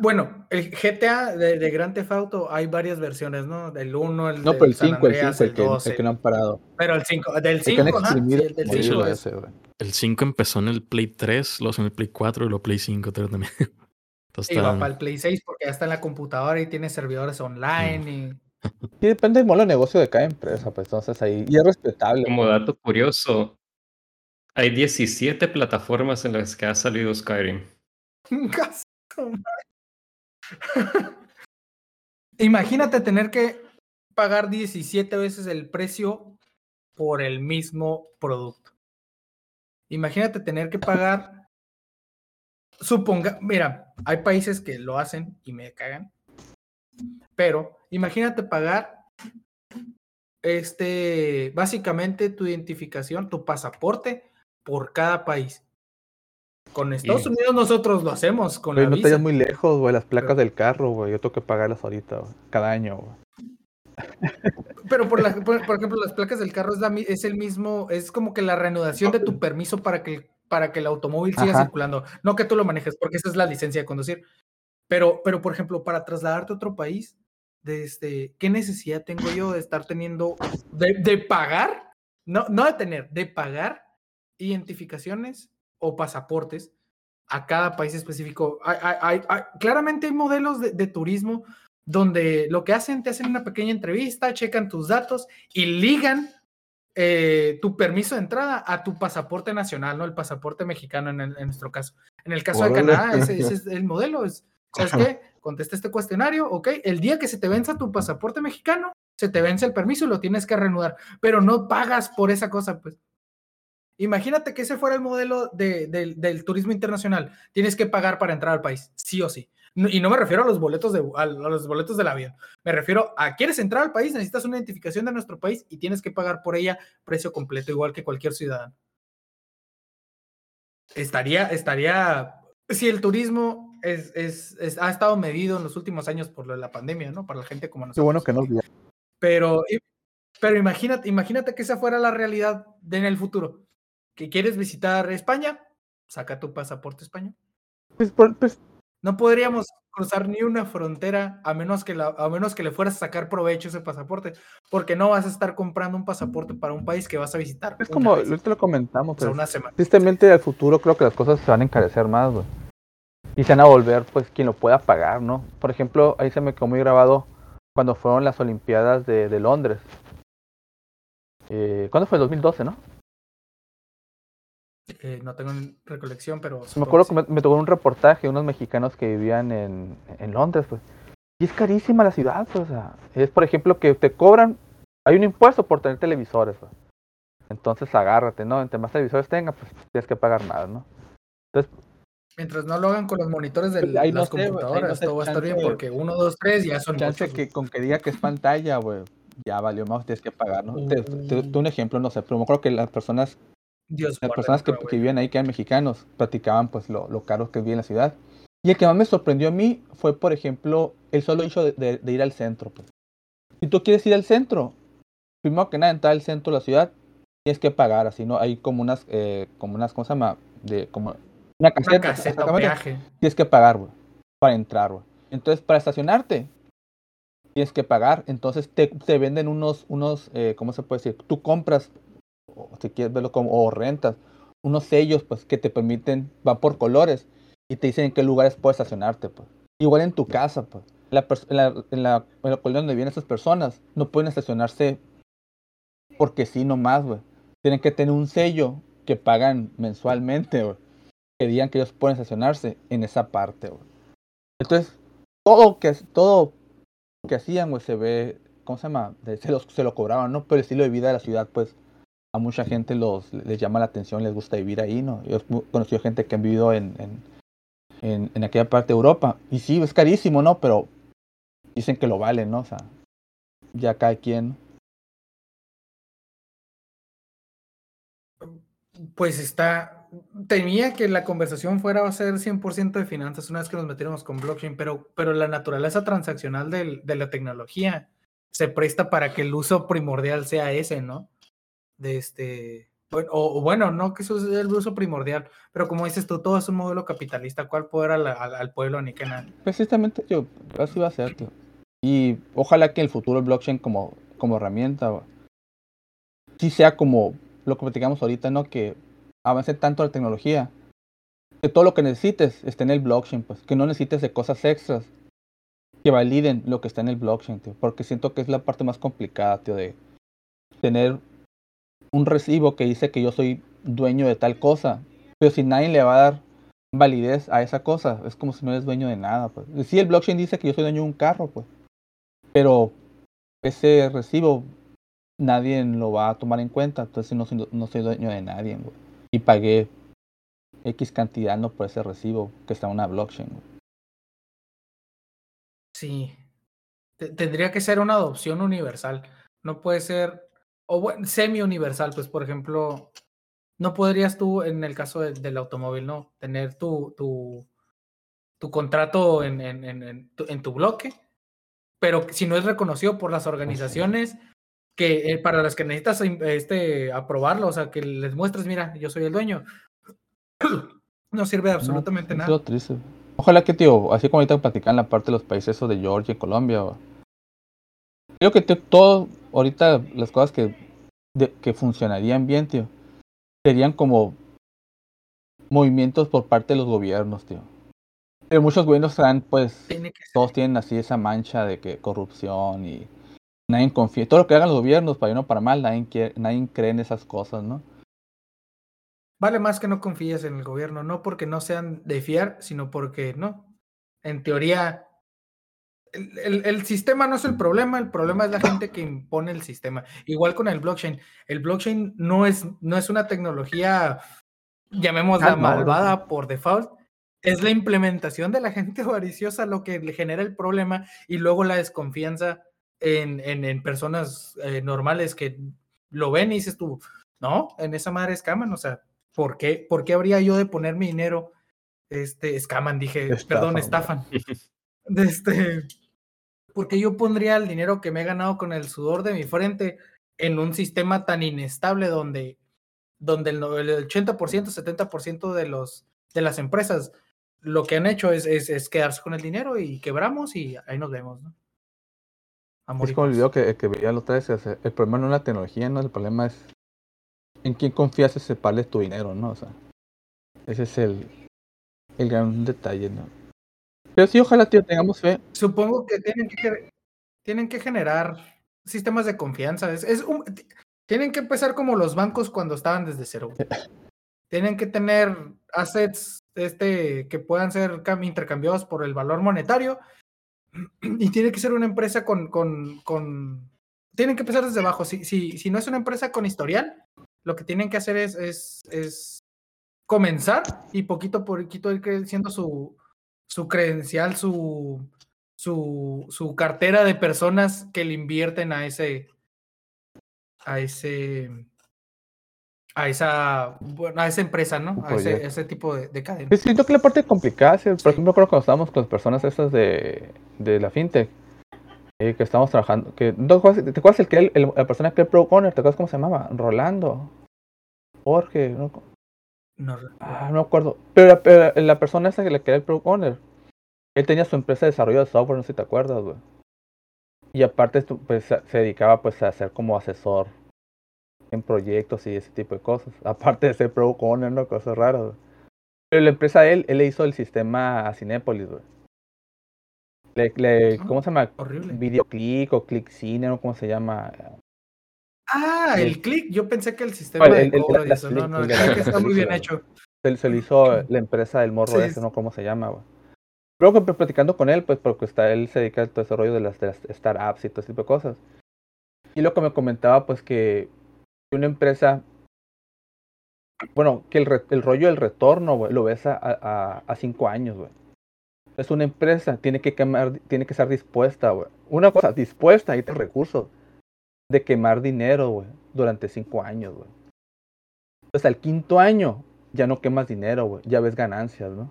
Bueno, el GTA de, de Grand Theft Auto hay varias versiones, ¿no? Del 1, el No, pero el San 5, el Andreas, 5, el que, 12, el que no han parado. Pero el 5, del El que han 5, ajá, sí, exprimido el del como cinco hilo es- ese, güey. El 5 empezó en el Play 3, luego en el Play 4 y luego Play 5 creo también. Entonces Y va está- para el Play 6 porque ya está en la computadora y tiene servidores online y... Sí, depende del modelo de negocio de cada empresa, pues entonces ahí. Y es respetable. Como dato curioso, hay 17 plataformas en las que ha salido Skyrim. Imagínate tener que pagar 17 veces el precio por el mismo producto. Imagínate tener que pagar. Suponga, mira, hay países que lo hacen y me cagan. Pero imagínate pagar este básicamente tu identificación, tu pasaporte por cada país. Con Estados Unidos nosotros lo hacemos con la no te visa. vayas muy lejos, güey. Las placas del carro, güey. Yo tengo que pagarlas ahorita, güey, cada año, güey. Pero por, la- por, por ejemplo, las placas del carro es, la es el mismo, es como que la reanudación de tu permiso para que, para que el automóvil siga Ajá. circulando. No que tú lo manejes, porque esa es la licencia de conducir. Pero, pero por ejemplo, para trasladarte a otro país, de este, ¿qué necesidad tengo yo de estar teniendo, de, de pagar? No, no de tener, de pagar identificaciones o pasaportes a cada país específico. Hay- hay- hay- hay- claramente hay modelos de, de turismo donde lo que hacen, te hacen una pequeña entrevista, checan tus datos y ligan eh, tu permiso de entrada a tu pasaporte nacional, ¿no? El pasaporte mexicano en, el- en nuestro caso. En el caso de. Canadá, ese, ese es el modelo. Es, ¿Sabes qué? Contesta este cuestionario, ok. El día que se te venza tu pasaporte mexicano, se te vence el permiso y lo tienes que reanudar, pero no pagas por esa cosa, pues. Imagínate que ese fuera el modelo de- del- del turismo internacional. Tienes que pagar para entrar al país, sí o sí. No- y no me refiero a los boletos de a los boletos del avión. Me refiero a quieres entrar al país, necesitas una identificación de nuestro país y tienes que pagar por ella precio completo, igual que cualquier ciudadano. Estaría, estaría, si el turismo es, es- es- ha estado medido en los últimos años por la pandemia, ¿no? Para la gente como Qué nosotros. bueno que no vi- Pero, pero imagínate, imagínate que esa fuera la realidad de en el futuro. Que quieres visitar España, saca tu pasaporte español. Pues, pues, No podríamos cruzar ni una frontera a menos que la, a menos que le fueras a sacar provecho ese pasaporte, porque no vas a estar comprando un pasaporte para un país que vas a visitar. es como, ahorita lo comentamos, pero una semana. tristemente al futuro creo que las cosas se van a encarecer más, güey. Y se van a volver, pues, quien lo pueda pagar, ¿no? Por ejemplo, ahí se me quedó muy grabado cuando fueron las Olimpiadas de, de Londres. Eh, ¿Cuándo fue? 2012, ¿no? Eh, no tengo en recolección, pero. Me acuerdo que me, me tocó un reportaje de unos mexicanos que vivían en, en Londres, pues. Y es carísima la ciudad, pues. O sea, es, por ejemplo, que te cobran. Hay un impuesto por tener televisores, pues. Entonces agárrate, ¿no? Entre más televisores tengas, pues tienes que pagar más, ¿no? Mientras no lo hagan con los monitores de Pues, no las sé, no computadoras, sé, todo va a estar bien, porque uno, dos, tres ya son Chance muchos, que con que diga que es pantalla, güey, ya valió más, tienes que pagar, ¿no? Te, te- te- un ejemplo, no sé, pero me acuerdo que las personas, Dios las personas que, que vivían ahí, que eran mexicanos, platicaban pues lo, lo caro que vivía en la ciudad. Y el que más me sorprendió a mí fue, por ejemplo, el solo hecho de, de- de ir al centro. Pues. Si tú quieres ir al centro, primero que nada, entrar al centro de la ciudad, tienes que pagar, así, ¿no? Hay como unas, eh, como unas, ¿cómo se llama? De, como una caseta, Una caseta peaje. tienes que pagar, güey, para entrar, güey. Entonces, para estacionarte, tienes que pagar. Entonces, te, te venden unos, unos eh, ¿cómo se puede decir? Tú compras, o si quieres verlo como, o rentas, unos sellos, pues, que te permiten, van por colores, y te dicen en qué lugares puedes estacionarte, pues. Igual en tu casa, pues. La en, la, en, la, en la colonia donde viven esas personas, no pueden estacionarse porque sí nomás, güey. Tienen que tener un sello que pagan mensualmente, güey que digan que ellos pueden estacionarse en esa parte, güey. Entonces, todo que todo que hacían, güey, se ve, ¿cómo se llama? Se, los, se lo cobraban, ¿no? Pero el estilo de vida de la ciudad, pues, mucha gente los, les llama la atención, les gusta vivir ahí, ¿no? Yo he conocido gente que han vivido en, en, en, aquella parte de Europa. Y sí, es carísimo, ¿no? Pero dicen que lo vale, ¿no? O sea, ya cada quien. pues está, temía que la conversación fuera a ser 100% de finanzas una vez que nos metiéramos con blockchain, pero, pero la naturaleza transaccional de la tecnología se presta para que el uso primordial sea ese, ¿no? De este, o, bueno, no que eso es el uso primordial, pero como dices tú, todo es un modelo capitalista, ¿cuál poder al, al, pueblo ni que nada? Precisamente, yo, así va a ser, tío. Y ojalá que el futuro blockchain como, como herramienta sí sea como lo que platicamos ahorita, ¿no? Que avance tanto la tecnología, que todo lo que necesites esté en el blockchain, pues, que no necesites de cosas extras que validen lo que está en el blockchain, tío, porque siento que es la parte más complicada, tío, de tener un recibo que dice que yo soy dueño de tal cosa, pero si nadie le va a dar validez a esa cosa, es como si no eres dueño de nada, pues. Si el blockchain dice que yo soy dueño de un carro, pues, pero ese recibo nadie lo va a tomar en cuenta, entonces no soy, dueño de nadie. Y pagué X cantidad no por ese recibo que está en una blockchain. Sí. tendría que ser una adopción universal. No puede ser, o bueno, semi-universal, pues por ejemplo, no podrías tú, en el caso del automóvil, ¿no? Tener tu, tu, tu contrato en, en, en, tu, en, tu, bloque, pero si no es reconocido por las organizaciones que eh, para las que necesitas este, aprobarlo, o sea, que les muestres, mira, yo soy el dueño, no sirve absolutamente nada. Triste. Ojalá que, tío, así como ahorita platican la parte de los países de Georgia y Colombia, creo que todo, ahorita las cosas que, que funcionarían bien, tío, serían como movimientos por parte de los gobiernos, tío. Pero muchos gobiernos están, pues, todos tienen así esa mancha de que corrupción y nadie confía. Todo lo que hagan los gobiernos, para bien o para mal, nadie, nadie cree en esas cosas, ¿no? Vale más que no confíes en el gobierno, no porque no sean de fiar, sino porque no. En teoría, el, el, sistema no es el problema, el problema es la gente que impone el sistema. Igual con el blockchain. El blockchain no es, no es una tecnología, llamémosla malvada por default, es la implementación de la gente avariciosa lo que le genera el problema y luego la desconfianza en, en, personas eh, normales que lo ven y dices tú, no, en esa madre escaman, o sea, ¿por qué, ¿por qué habría yo de poner mi dinero? Este, escaman, dije, perdón, estafan. este, porque yo pondría el dinero que me he ganado con el sudor de mi frente en un sistema tan inestable donde, donde el, el 80%, 70% de, los, de las empresas lo que han hecho es, es, es, quedarse con el dinero y quebramos y ahí nos vemos, ¿no? es como el video que, que veía los tres, el problema no es la tecnología, ¿no? El problema es en quién confías y separarles tu dinero, ¿no? O sea, ese es el, el gran detalle, ¿no? Pero sí, ojalá, tío, tengamos fe. Supongo que tienen que, tienen que generar sistemas de confianza. Es, es un, tienen que empezar como los bancos cuando estaban desde cero. tienen que tener assets este, que puedan ser intercambiados por el valor monetario y tiene que ser una empresa con, con, con... tienen que empezar desde abajo. Si, si, si no es una empresa con historial, lo que tienen que hacer es, es, es comenzar y poquito por poquito ir creciendo su, su credencial, su, su, su cartera de personas que le invierten a ese, a ese, a esa, bueno, a esa empresa, ¿no? A ese, ese, tipo de, de cadena. siento que la parte complicada, por ejemplo, creo que cuando estábamos con las personas estas de, de la fintech, eh, que estamos trabajando, que, ¿te acuerdas el que el, la persona que el Pro Owner, ¿te acuerdas cómo se llamaba? Rolando. Jorge, no, no, ah, no me acuerdo. Pero, la persona esa que le queda el Pro Owner, él tenía su empresa de desarrollo de software, no sé si te acuerdas, güey. Y aparte, pues se dedicaba pues a ser como asesor en proyectos y ese tipo de cosas. Aparte de ser Pro Owner, ¿no? Cosas raras, Pero la empresa de él, él le hizo el sistema a Cinépolis, güey. Le, ah, ¿Cómo se llama? Horrible. Videoclick o Click Cine, ¿no? ¿Cómo se llama? Ah, el, click. Yo pensé que el sistema de cobro eso. no, no, el click está muy bien hecho. Se, le hizo la empresa del morro ese, ¿no? ¿Cómo se llama? Güey? Luego platicando con él, pues porque está, él se dedica a todo ese rollo de las, de las startups y todo ese tipo de cosas. Y lo que me comentaba, pues que una empresa, bueno, que el, el rollo del retorno, güey, lo ves a, a, a cinco años, güey es una empresa, tiene que quemar, tiene que estar dispuesta, güey. Una cosa, dispuesta y tener recursos de quemar dinero, güey, durante cinco años, güey. Entonces al quinto año ya no quemas dinero, güey. Ya ves ganancias, ¿no?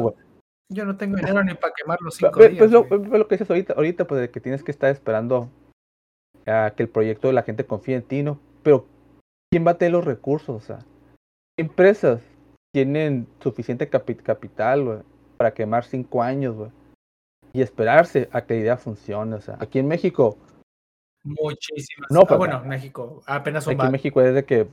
Güey. Yo no tengo dinero ni para quemar los cinco pe- días. Pues lo, güey. pues lo que dices ahorita, ahorita, pues de que tienes que estar esperando a que el proyecto de la gente confíe en ti, ¿no? Pero, ¿quién va a tener los recursos? O sea, ¿qué empresas tienen suficiente capi- capital, güey, para quemar cinco años, güey? Y esperarse a que la idea funcione. O sea, aquí en México, Muchísimas. No, Ah, pero- bueno, México apenas aquí en México es de que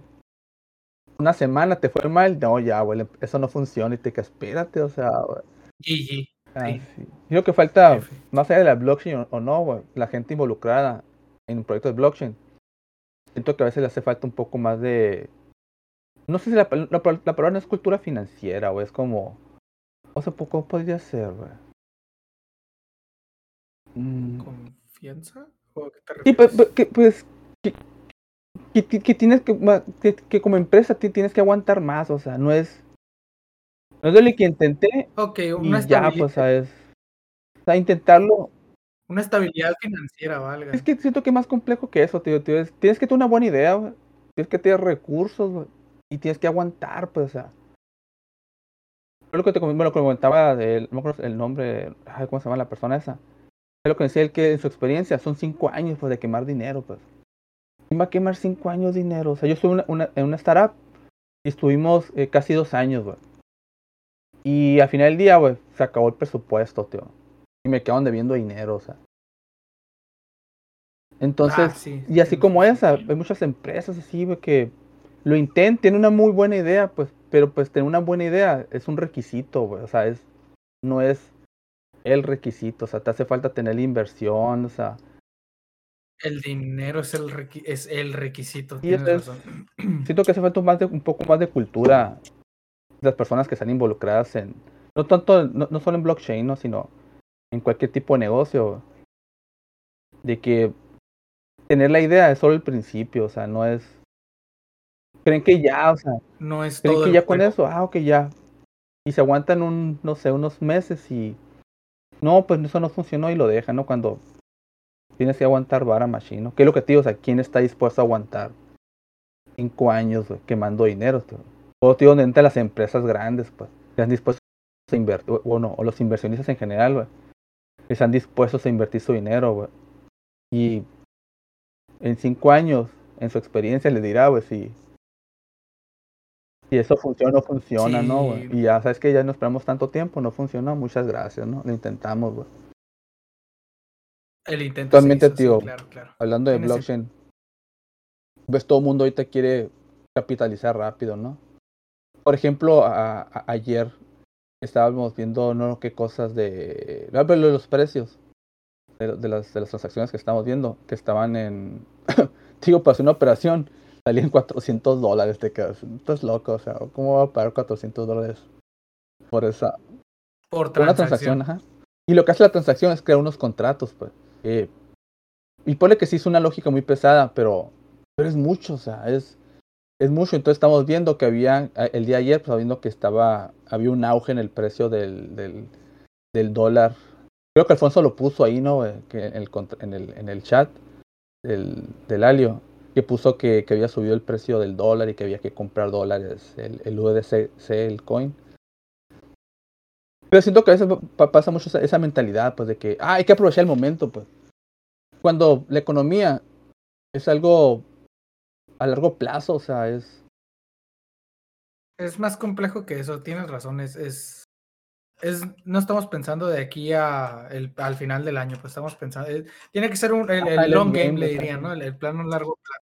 una semana te fue mal, no, ya, güey, eso no funciona y te que espérate, o sea, güey. GG. Ah, Sí. sí. Yo creo que falta, F. más allá de la blockchain o, o no, güey, la gente involucrada en proyectos de blockchain, siento que a veces le hace falta un poco más de... No sé si la palabra no es cultura financiera, güey, es como... O sea, ¿cómo podría ser, güey? Mm, ¿Confianza? ¿O a qué te Sí, pues, pues, que, que, que, tienes que, que, que como empresa ti- tienes que aguantar más, o sea, no es... No es de lo que intenté Ok, y una, ya, estabili- pues, ¿sabes? O sea, intentarlo una estabilidad financiera, valga. Es que siento que es más complejo que eso, tío. tío. Es- Tienes que tener una buena idea. Tienes que tener recursos. Y tienes que aguantar, pues, o sea. Lo que te comentaba, de, no me acuerdo el nombre, ay, ¿cómo se llama la persona esa? Es lo que decía él que en su experiencia son cinco años, pues, de quemar dinero, pues. ¿Quién va a quemar cinco años de dinero? O sea, yo estuve una- una- en una startup y estuvimos eh, casi dos años, güey. Y al final del día, güey, se acabó el presupuesto, tío. Y me quedaron debiendo dinero, o sea. Entonces, Ah, sí, y así sí, como sí, esa, hay muchas empresas así, güey, que lo intentan, tienen una muy buena idea, pues, pero pues tener una buena idea es un requisito, güey, o sea, es, no es el requisito, o sea, te hace falta tener la inversión, o sea, El dinero es el, requi- es el requisito. Y tienes es- razón. siento que hace falta un, más de- un poco más de cultura de las personas que están involucradas en, no tanto, no, no solo en blockchain, ¿no? sino en cualquier tipo de negocio, de que tener la idea es solo el principio, o sea, no es, creen que ya, o sea, No es creen todo que ya con eso, ah, ok, ya, y se aguantan un, no sé, unos meses y, no, pues eso no funcionó y lo dejan, ¿no? Cuando tienes que aguantar vara machine, ¿no? ¿Qué es lo que te digo? O sea, ¿quién está dispuesto a aguantar cinco años güey, quemando dinero? tío? O tío, donde entran las empresas grandes, pues, están dispuestos a invertir, o, no, o los inversionistas en general, güey, están dispuestos a invertir su dinero, güey. Y en cinco años, en su experiencia, les dirá, güey, si, si eso funciona o no funciona, ¿no. Y ya sabes que ya no esperamos tanto tiempo, no funcionó, muchas gracias, ¿no? Lo intentamos, güey. El intento se Totalmente, hizo, sí, tío. claro, claro. Hablando de ese- blockchain, ves todo el mundo ahorita quiere capitalizar rápido, ¿no? Por ejemplo, a- a- ayer estábamos viendo no qué cosas de, pero los precios de, de las, de las transacciones que estamos viendo, que estaban en, digo, para hacer una operación, salían 400 dólares, te quedas, estás loco, o sea, ¿cómo va a pagar 400 dólares por esa, Por por una transacción. transacción, ajá. Y lo que hace la transacción es crear unos contratos, pues. Eh, y pone que sí es una lógica muy pesada, pero, pero es mucho, o sea, es, es mucho. Entonces estamos viendo que había, el día de ayer, pues viendo que estaba, había un auge en el precio del, del, del dólar. Creo que Alfonso lo puso ahí, ¿no? Eh, Que en, el, en, el, en el chat del, del Alio, que puso que, que había subido el precio del dólar y que había que comprar dólares, el, el USDC, el coin. Pero siento que a veces pa- pasa mucho esa, esa mentalidad, pues, de que ah, hay que aprovechar el momento, pues. Cuando la economía es algo a largo plazo, o sea, es. Es más complejo que eso, tienes razón. Es, es, es- no estamos pensando de aquí a el, al final del año, pues estamos pensando. es- tiene que ser un, el, el Ajá, el long game, le dirían, ¿no? El, el plano largo plazo.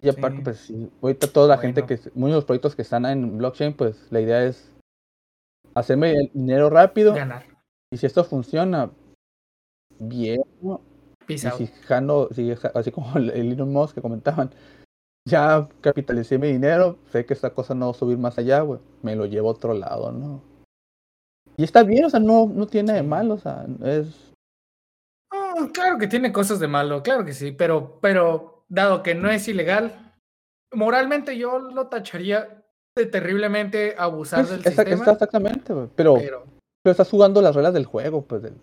Y aparte, Sí. pues sí, ahorita toda la gente que, muchos de los proyectos que están en blockchain, pues la idea es hacerme el dinero rápido. Ganar. Y si esto funciona bien, ¿no? Y si Jano, si así como el, el Elon Musk que comentaban, ya capitalicé mi dinero, sé que esta cosa no va a subir más allá, güey, me lo llevo a otro lado, ¿no? Y está bien, o sea, no, no tiene de Sí. mal, o sea, es... Claro que tiene cosas de malo, claro que sí, pero, pero dado que no es ilegal, moralmente yo lo tacharía de terriblemente abusar del sistema. está exactamente, pero, pero pero estás jugando las reglas del juego, pues, del-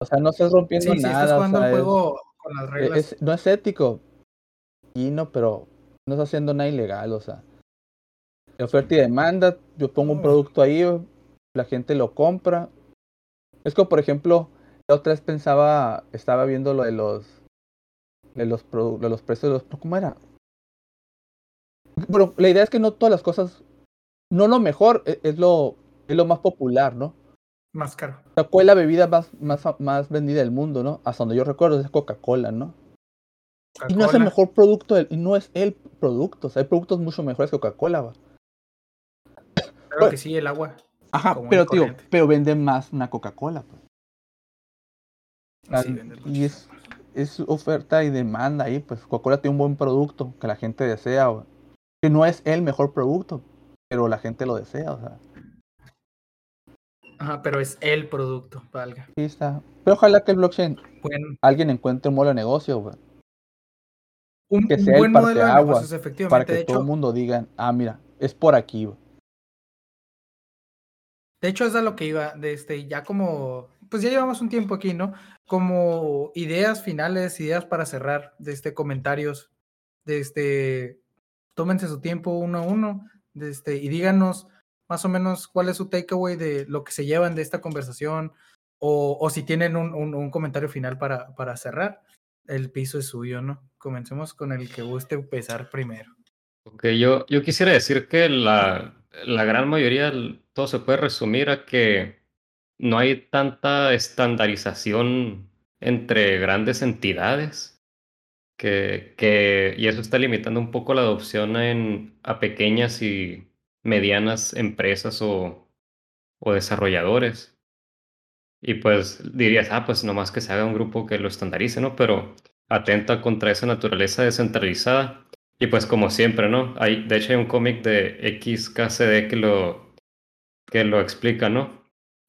o sea, no estás rompiendo sí, sí, nada, estás o jugando sea, el es- juego con las e- reglas. es- no es ético, y no, pero no está haciendo nada ilegal, o sea. Oferta y demanda, yo pongo un producto ahí, la gente lo compra. Es como, por ejemplo, la otra vez pensaba, estaba viendo lo de los, de los, de los precios de los, ¿cómo era? Bueno, la idea es que no todas las cosas, no lo mejor, e, es, lo, es lo más popular, ¿no? Más caro. O ¿cuál es la bebida más, más, más vendida del mundo, no? Hasta donde yo recuerdo es Coca-Cola, ¿no? y no es el mejor producto, y no es el producto, o sea, hay productos mucho mejores que Coca-Cola, va. Claro que sí, el agua. Ajá, pero tío, pero venden más una Coca-Cola, pues. Sí, y es, es oferta y demanda ahí, pues Coca-Cola tiene un buen producto que la gente desea, que no es el mejor producto, pero la gente lo desea, o sea. Ajá, pero es el producto, valga. Sí está. Pero ojalá que el blockchain alguien encuentre un modelo de negocio, güey. Un, que sea buen el modelo de negocios, efectivamente. Para que todo el mundo diga, ah, mira, es por aquí, güey. De hecho, es a lo que iba, de este, ya como, pues ya llevamos un tiempo aquí, ¿no? Como ideas finales, ideas para cerrar, de este, comentarios, de este, tómense su tiempo uno a uno, este, y díganos más o menos cuál es su takeaway de lo que se llevan de esta conversación, o, o si tienen un, un, comentario final para, para cerrar. El piso es suyo, ¿no? Comencemos con el que guste empezar primero. Ok, yo, yo quisiera decir que la, la gran mayoría, todo se puede resumir a que no hay tanta estandarización entre grandes entidades que, que, y eso está limitando un poco la adopción en, a pequeñas y medianas empresas o, o desarrolladores. Y pues dirías, ah, pues nomás que se haga un grupo que lo estandarice, ¿no? Pero atenta contra esa naturaleza descentralizada y pues como siempre, ¿no? Hay, de hecho hay un cómic de XKCD que lo, que lo explica, ¿no?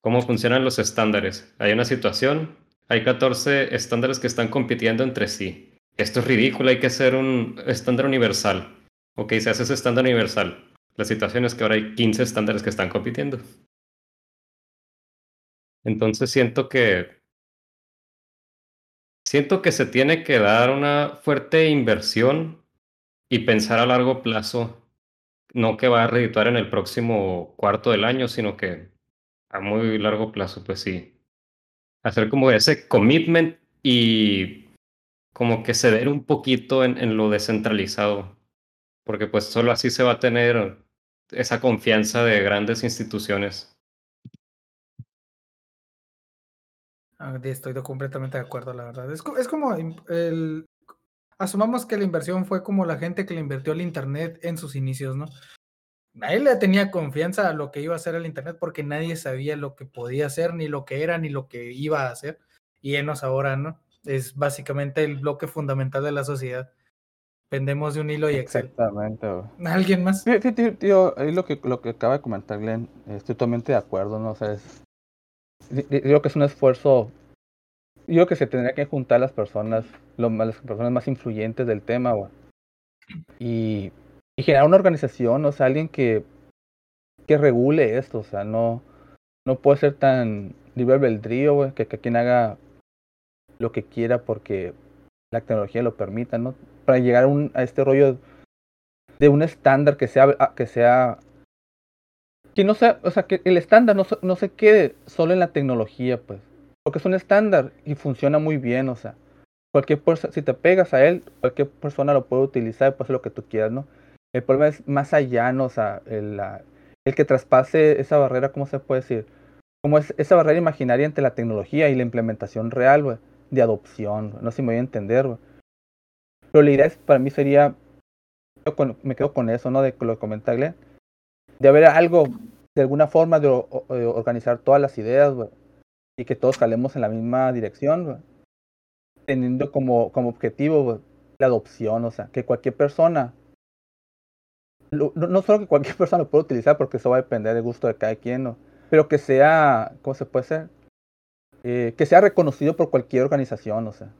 Cómo funcionan los estándares. Hay una situación, hay 14 estándares que están compitiendo entre sí. Esto es ridículo, hay que hacer un estándar universal. Ok, se hace ese estándar universal. La situación es que ahora hay 15 estándares que están compitiendo. Entonces siento que siento que se tiene que dar una fuerte inversión y pensar a largo plazo, no que va a redituar en el próximo cuarto del año, sino que a muy largo plazo, pues sí. Hacer como ese commitment y como que ceder un poquito en, lo descentralizado, porque pues solo así se va a tener esa confianza de grandes instituciones. Ah, estoy completamente de acuerdo, la verdad. Es, es como el, asumamos que la inversión fue como la gente que le invirtió al Internet en sus inicios, ¿no? Nadie le tenía confianza a lo que iba a hacer el Internet porque nadie sabía lo que podía hacer, ni lo que era, ni lo que iba a hacer. Y enos ahora, ¿no? Es básicamente el bloque fundamental de la sociedad. Pendemos de un hilo y Excel. Exactamente. ¿Alguien más? Sí, tío, ahí lo que, lo que acaba de comentar Glenn, estoy totalmente de acuerdo, ¿no? O sea, es, digo que es un esfuerzo yo creo que se tendría que juntar las personas, las personas más influyentes del tema, y, y, generar una organización, o sea, alguien que, que regule esto, o sea, no, no puede ser tan libre albedrío, que, que quien haga lo que quiera porque la tecnología lo permita, ¿no? Para llegar a, un, a este rollo de un estándar que sea, que sea, que no sea, o sea, que el estándar no, no se quede solo en la tecnología, pues porque es un estándar y funciona muy bien, o sea, cualquier persona, si te pegas a él, cualquier persona lo puede utilizar y puede hacer lo que tú quieras, ¿no? El problema es más allá, ¿no? O sea, el, el que traspase esa barrera, ¿cómo se puede decir? Como es esa barrera imaginaria entre la tecnología y la implementación real, güey, de adopción, no sé si me voy a entender, güey. Pero la idea es, para mí sería, me quedo con eso, ¿no? De lo que comenta Glenn, de haber algo, de alguna forma, de organizar todas las ideas, güey, y que todos calemos en la misma dirección, teniendo como, como objetivo la adopción, o sea, que cualquier persona, no, solo que cualquier persona lo pueda utilizar, porque eso va a depender del gusto de cada quien, ¿no? pero que sea, ¿cómo se puede ser? Eh, que sea reconocido por cualquier organización, o sea.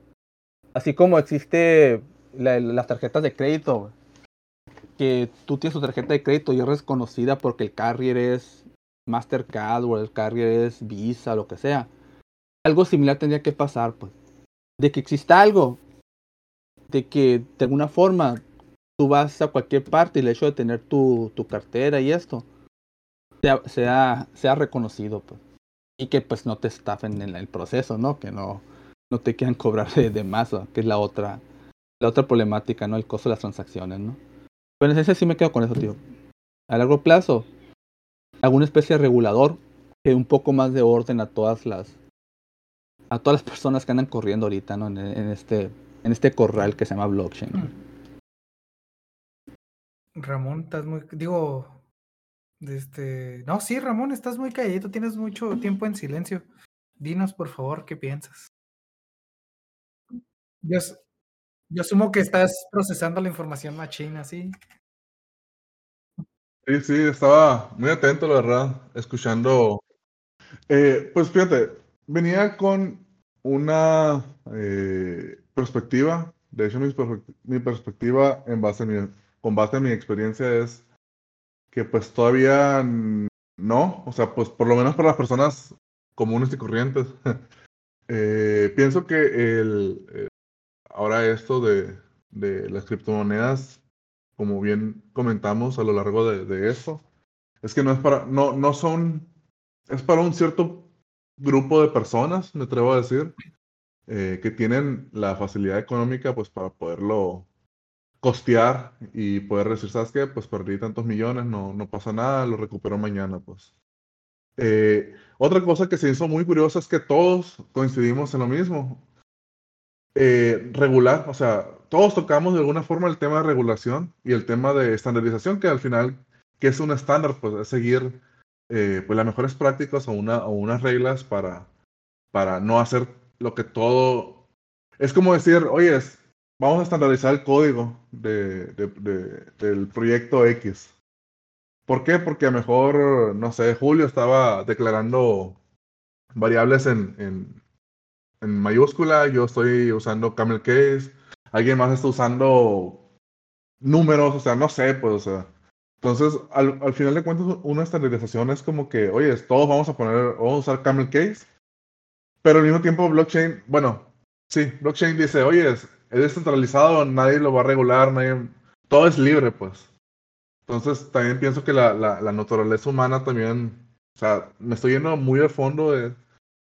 Así como existe las tarjetas de crédito, que tú tienes tu tarjeta de crédito y es reconocida porque el carrier es Mastercard o el carrier es Visa, lo que sea. Algo similar tendría que pasar, pues. De que exista algo. De que de alguna forma tú vas a cualquier parte y el hecho de tener tu, tu cartera y esto sea, sea, sea reconocido, pues. Y que pues no te estafen en el proceso, ¿no? Que no, no te quieran cobrar de, más, que es la otra, la otra problemática, ¿no? El costo de las transacciones, ¿no? Pero en ese sí me quedo con eso, tío. A largo plazo, alguna especie de regulador que un poco más de orden a todas las a todas las personas que andan corriendo ahorita, ¿no? En, en este en este corral que se llama blockchain. Ramón, estás muy digo este, no, sí, Ramón, estás muy calladito, tienes mucho tiempo en silencio. Dinos, por favor, qué piensas. Yo, yo asumo que estás procesando la información machina, ¿sí? Sí, sí, estaba muy atento, la verdad, escuchando. Eh, pues fíjate, venía con una eh, perspectiva, de hecho mi, mi, perspectiva en base a mi, con base a mi experiencia es que pues todavía no, o sea, pues por lo menos para las personas comunes y corrientes. eh, pienso que el, eh, ahora esto de, de, las criptomonedas, como bien comentamos a lo largo de, de esto, es que no es para, no, no son, es para un cierto grupo de personas, me atrevo a decir, eh, que tienen la facilidad económica pues para poderlo costear y poder decir, ¿sabes qué? Pues perdí tantos millones, no, no pasa nada, lo recupero mañana, pues. Eh, otra cosa que se hizo muy curiosa es que todos coincidimos en lo mismo. Eh, regular, o sea, todos tocamos de alguna forma el tema de regulación y el tema de estandarización, que al final, que es un estándar, pues es seguir eh, pues, las mejores prácticas o, una, o unas reglas para, para no hacer lo que todo... Es como decir, oye, vamos a estandarizar el código de, de, del proyecto X. ¿Por qué? Porque a lo mejor, no sé, Julio estaba declarando variables en, en, en mayúscula, yo estoy usando camel case, alguien más está usando números, o sea, no sé, pues, o sea. Entonces, al, al final de cuentas, una estandarización es como que, oye, todos vamos a poner, vamos a usar camel case, pero al mismo tiempo blockchain, bueno, sí, blockchain dice, oye, es descentralizado, nadie lo va a regular, nadie, todo es libre, pues. Entonces, también pienso que la, la, naturaleza humana también, o sea, me estoy yendo muy al fondo de,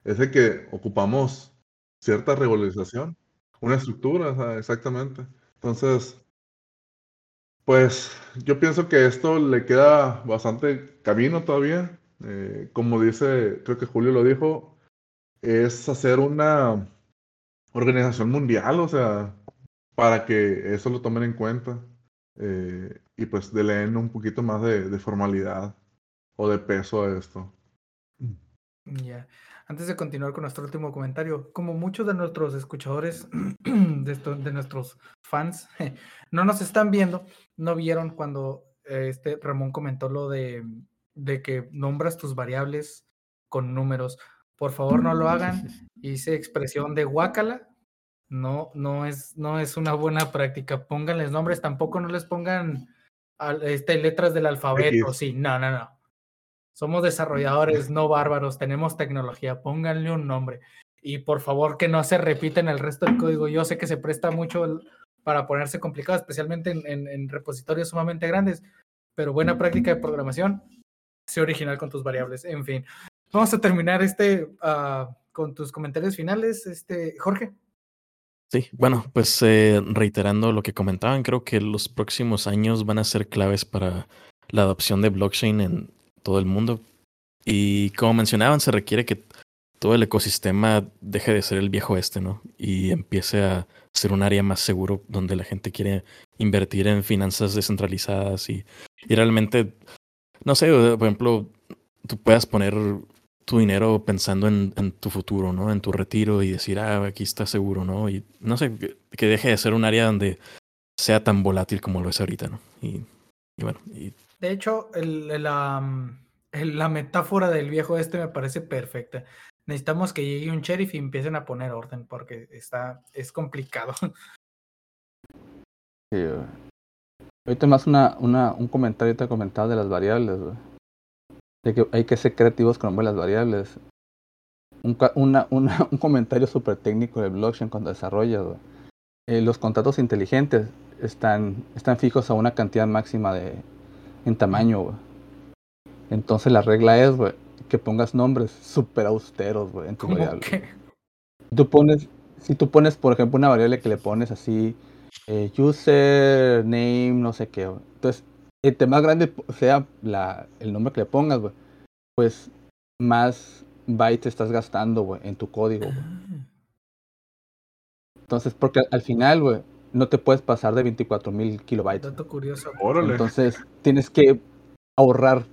es de que ocupamos cierta regularización, una estructura, exactamente. Entonces, pues yo pienso que esto le queda bastante camino todavía. Eh, como dice, creo que Julio lo dijo, es hacer una organización mundial, o sea, para que eso lo tomen en cuenta eh, y pues de leen un poquito más de, formalidad o de peso a esto. Ya. Antes de continuar con nuestro último comentario, como muchos de nuestros escuchadores, de, esto, de nuestros fans, no nos están viendo, no vieron cuando este Ramón comentó lo de que nombras tus variables con números. Por favor, no lo hagan. Hice expresión de guácala no, no es, no es una buena práctica. Pónganles nombres, tampoco no les pongan este, letras del alfabeto. Sí, no, no, no. Somos desarrolladores, no bárbaros, tenemos tecnología, pónganle un nombre. Y por favor que no se repiten el resto del código. Yo sé que se presta mucho para ponerse complicado, especialmente en, en, en repositorios sumamente grandes, pero buena práctica de programación, sé original con tus variables. En fin, vamos a terminar este uh, con tus comentarios finales, este Jorge. Sí, bueno, pues eh, reiterando lo que comentaban, creo que los próximos años van a ser claves para la adopción de blockchain en todo el mundo. Y como mencionaban, se requiere que todo el ecosistema deje de ser el viejo este, ¿no? Y empiece a ser un área más seguro donde la gente quiere invertir en finanzas descentralizadas y realmente, no sé, por ejemplo, tú puedas poner tu dinero pensando en, en, tu futuro, ¿no? En tu retiro y decir, ah, aquí está seguro, ¿no? Y no sé, que, que deje de ser un área donde sea tan volátil como lo es ahorita, ¿no? Y, y bueno. Y... De hecho, el, el, um, el, la metáfora del viejo este me parece perfecta. Necesitamos que llegue un sheriff y empiecen a poner orden porque está, es complicado. Sí, ahorita más una, una, un comentario te comentado de las variables, güey de que hay que ser creativos con las variables. Un, una, una, un comentario súper técnico de blockchain cuando desarrolla eh, los contratos inteligentes están, están fijos a una cantidad máxima de en tamaño, güey. Entonces la regla es, que pongas nombres súper austeros, en tu ¿Cómo variable. Tú pones, si tú pones, por ejemplo, una variable que le pones así, eh, user, name, no sé qué. Entonces, entre más grande sea la, el nombre que le pongas, güey, pues más bytes estás gastando, güey, en tu código, güey. Ah, Entonces, porque al final, güey, no te puedes pasar de 24 mil kilobytes. Dato curioso. Órale. Entonces, tienes que ahorrar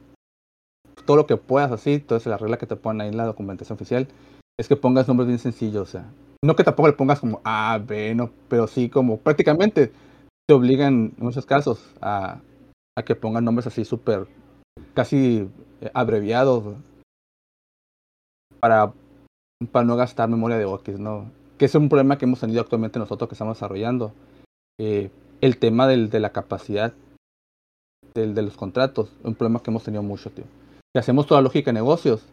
todo lo que puedas así. Entonces, la regla que te ponen ahí en la documentación oficial es que pongas nombres bien sencillos. O sea, no que tampoco le pongas como A, B, no, pero sí como prácticamente te obligan en muchos casos a, a que pongan nombres así súper, casi eh, abreviados para, para no gastar memoria de OX, ¿no? Que es un problema que hemos tenido actualmente nosotros que estamos desarrollando. Eh, el tema del, de la capacidad del, de los contratos, un problema que hemos tenido mucho, tío. Que hacemos toda lógica de negocios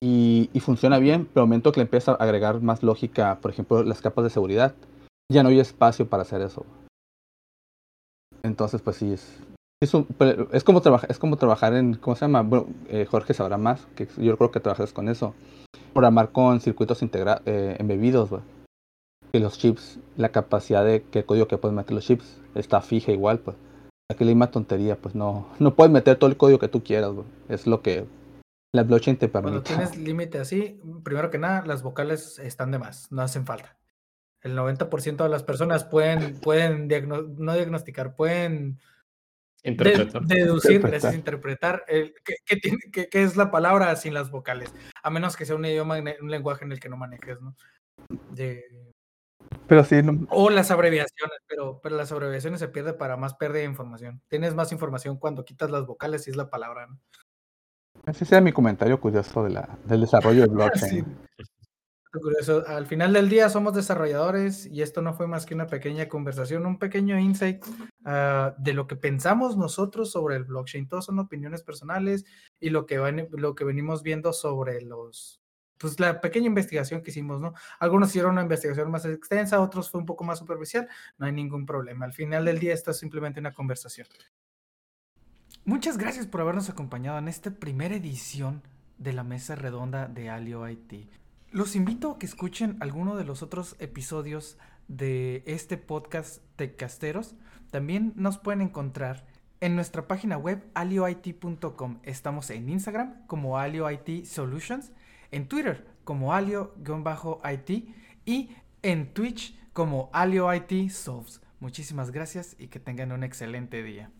y, y funciona bien, pero al momento que le empieza a agregar más lógica, por ejemplo, las capas de seguridad, ya no hay espacio para hacer eso. Entonces, pues sí, es, es, un- pero es como, trabajar es como trabajar en, ¿cómo se llama? Bueno, eh, Jorge sabrá más, que yo creo que trabajas con eso. Programar con circuitos integra eh, embebidos, güey. Que los chips, la capacidad de que el código que pueden meter los chips está fija igual, pues. Aquí la misma tontería, pues no, no puedes meter todo el código que tú quieras, güey. Es lo que la blockchain te Cuando permite. tienes límite así, primero que nada, las vocales están de más, no hacen falta. El 90% de las personas pueden, pueden diagno- no diagnosticar, pueden de- Interpretar. deducir, Interpretar. gracias, interpretar el, qué, qué tiene- qué- qué es la palabra sin las vocales, a menos que sea un idioma, un lenguaje en el que no manejes, ¿no? De- Pero sí, no, o las abreviaciones, pero, pero las abreviaciones se pierde para más pérdida de información. Tienes más información cuando quitas las vocales y es la palabra, ¿no? ese sea mi comentario curioso de la, del desarrollo de blockchain. Sí. Al final del día somos desarrolladores y esto no fue más que una pequeña conversación, un pequeño insight ah, de lo que pensamos nosotros sobre el blockchain. Todos son opiniones personales y lo que, van- lo que venimos viendo sobre los, pues la pequeña investigación que hicimos, ¿no? Algunos hicieron una investigación más extensa, otros fue un poco más superficial, no hay ningún problema. Al final del día esto es simplemente una conversación. Muchas gracias por habernos acompañado en esta primera edición de la mesa redonda de Alio IT. Los invito a que escuchen alguno de los otros episodios de este podcast Teccasteros. También nos pueden encontrar en nuestra página web alioit.com. Estamos en Instagram como AlioIT Solutions, en Twitter como alio-it y en Twitch como AlioIT Solves. Muchísimas gracias y que tengan un excelente día.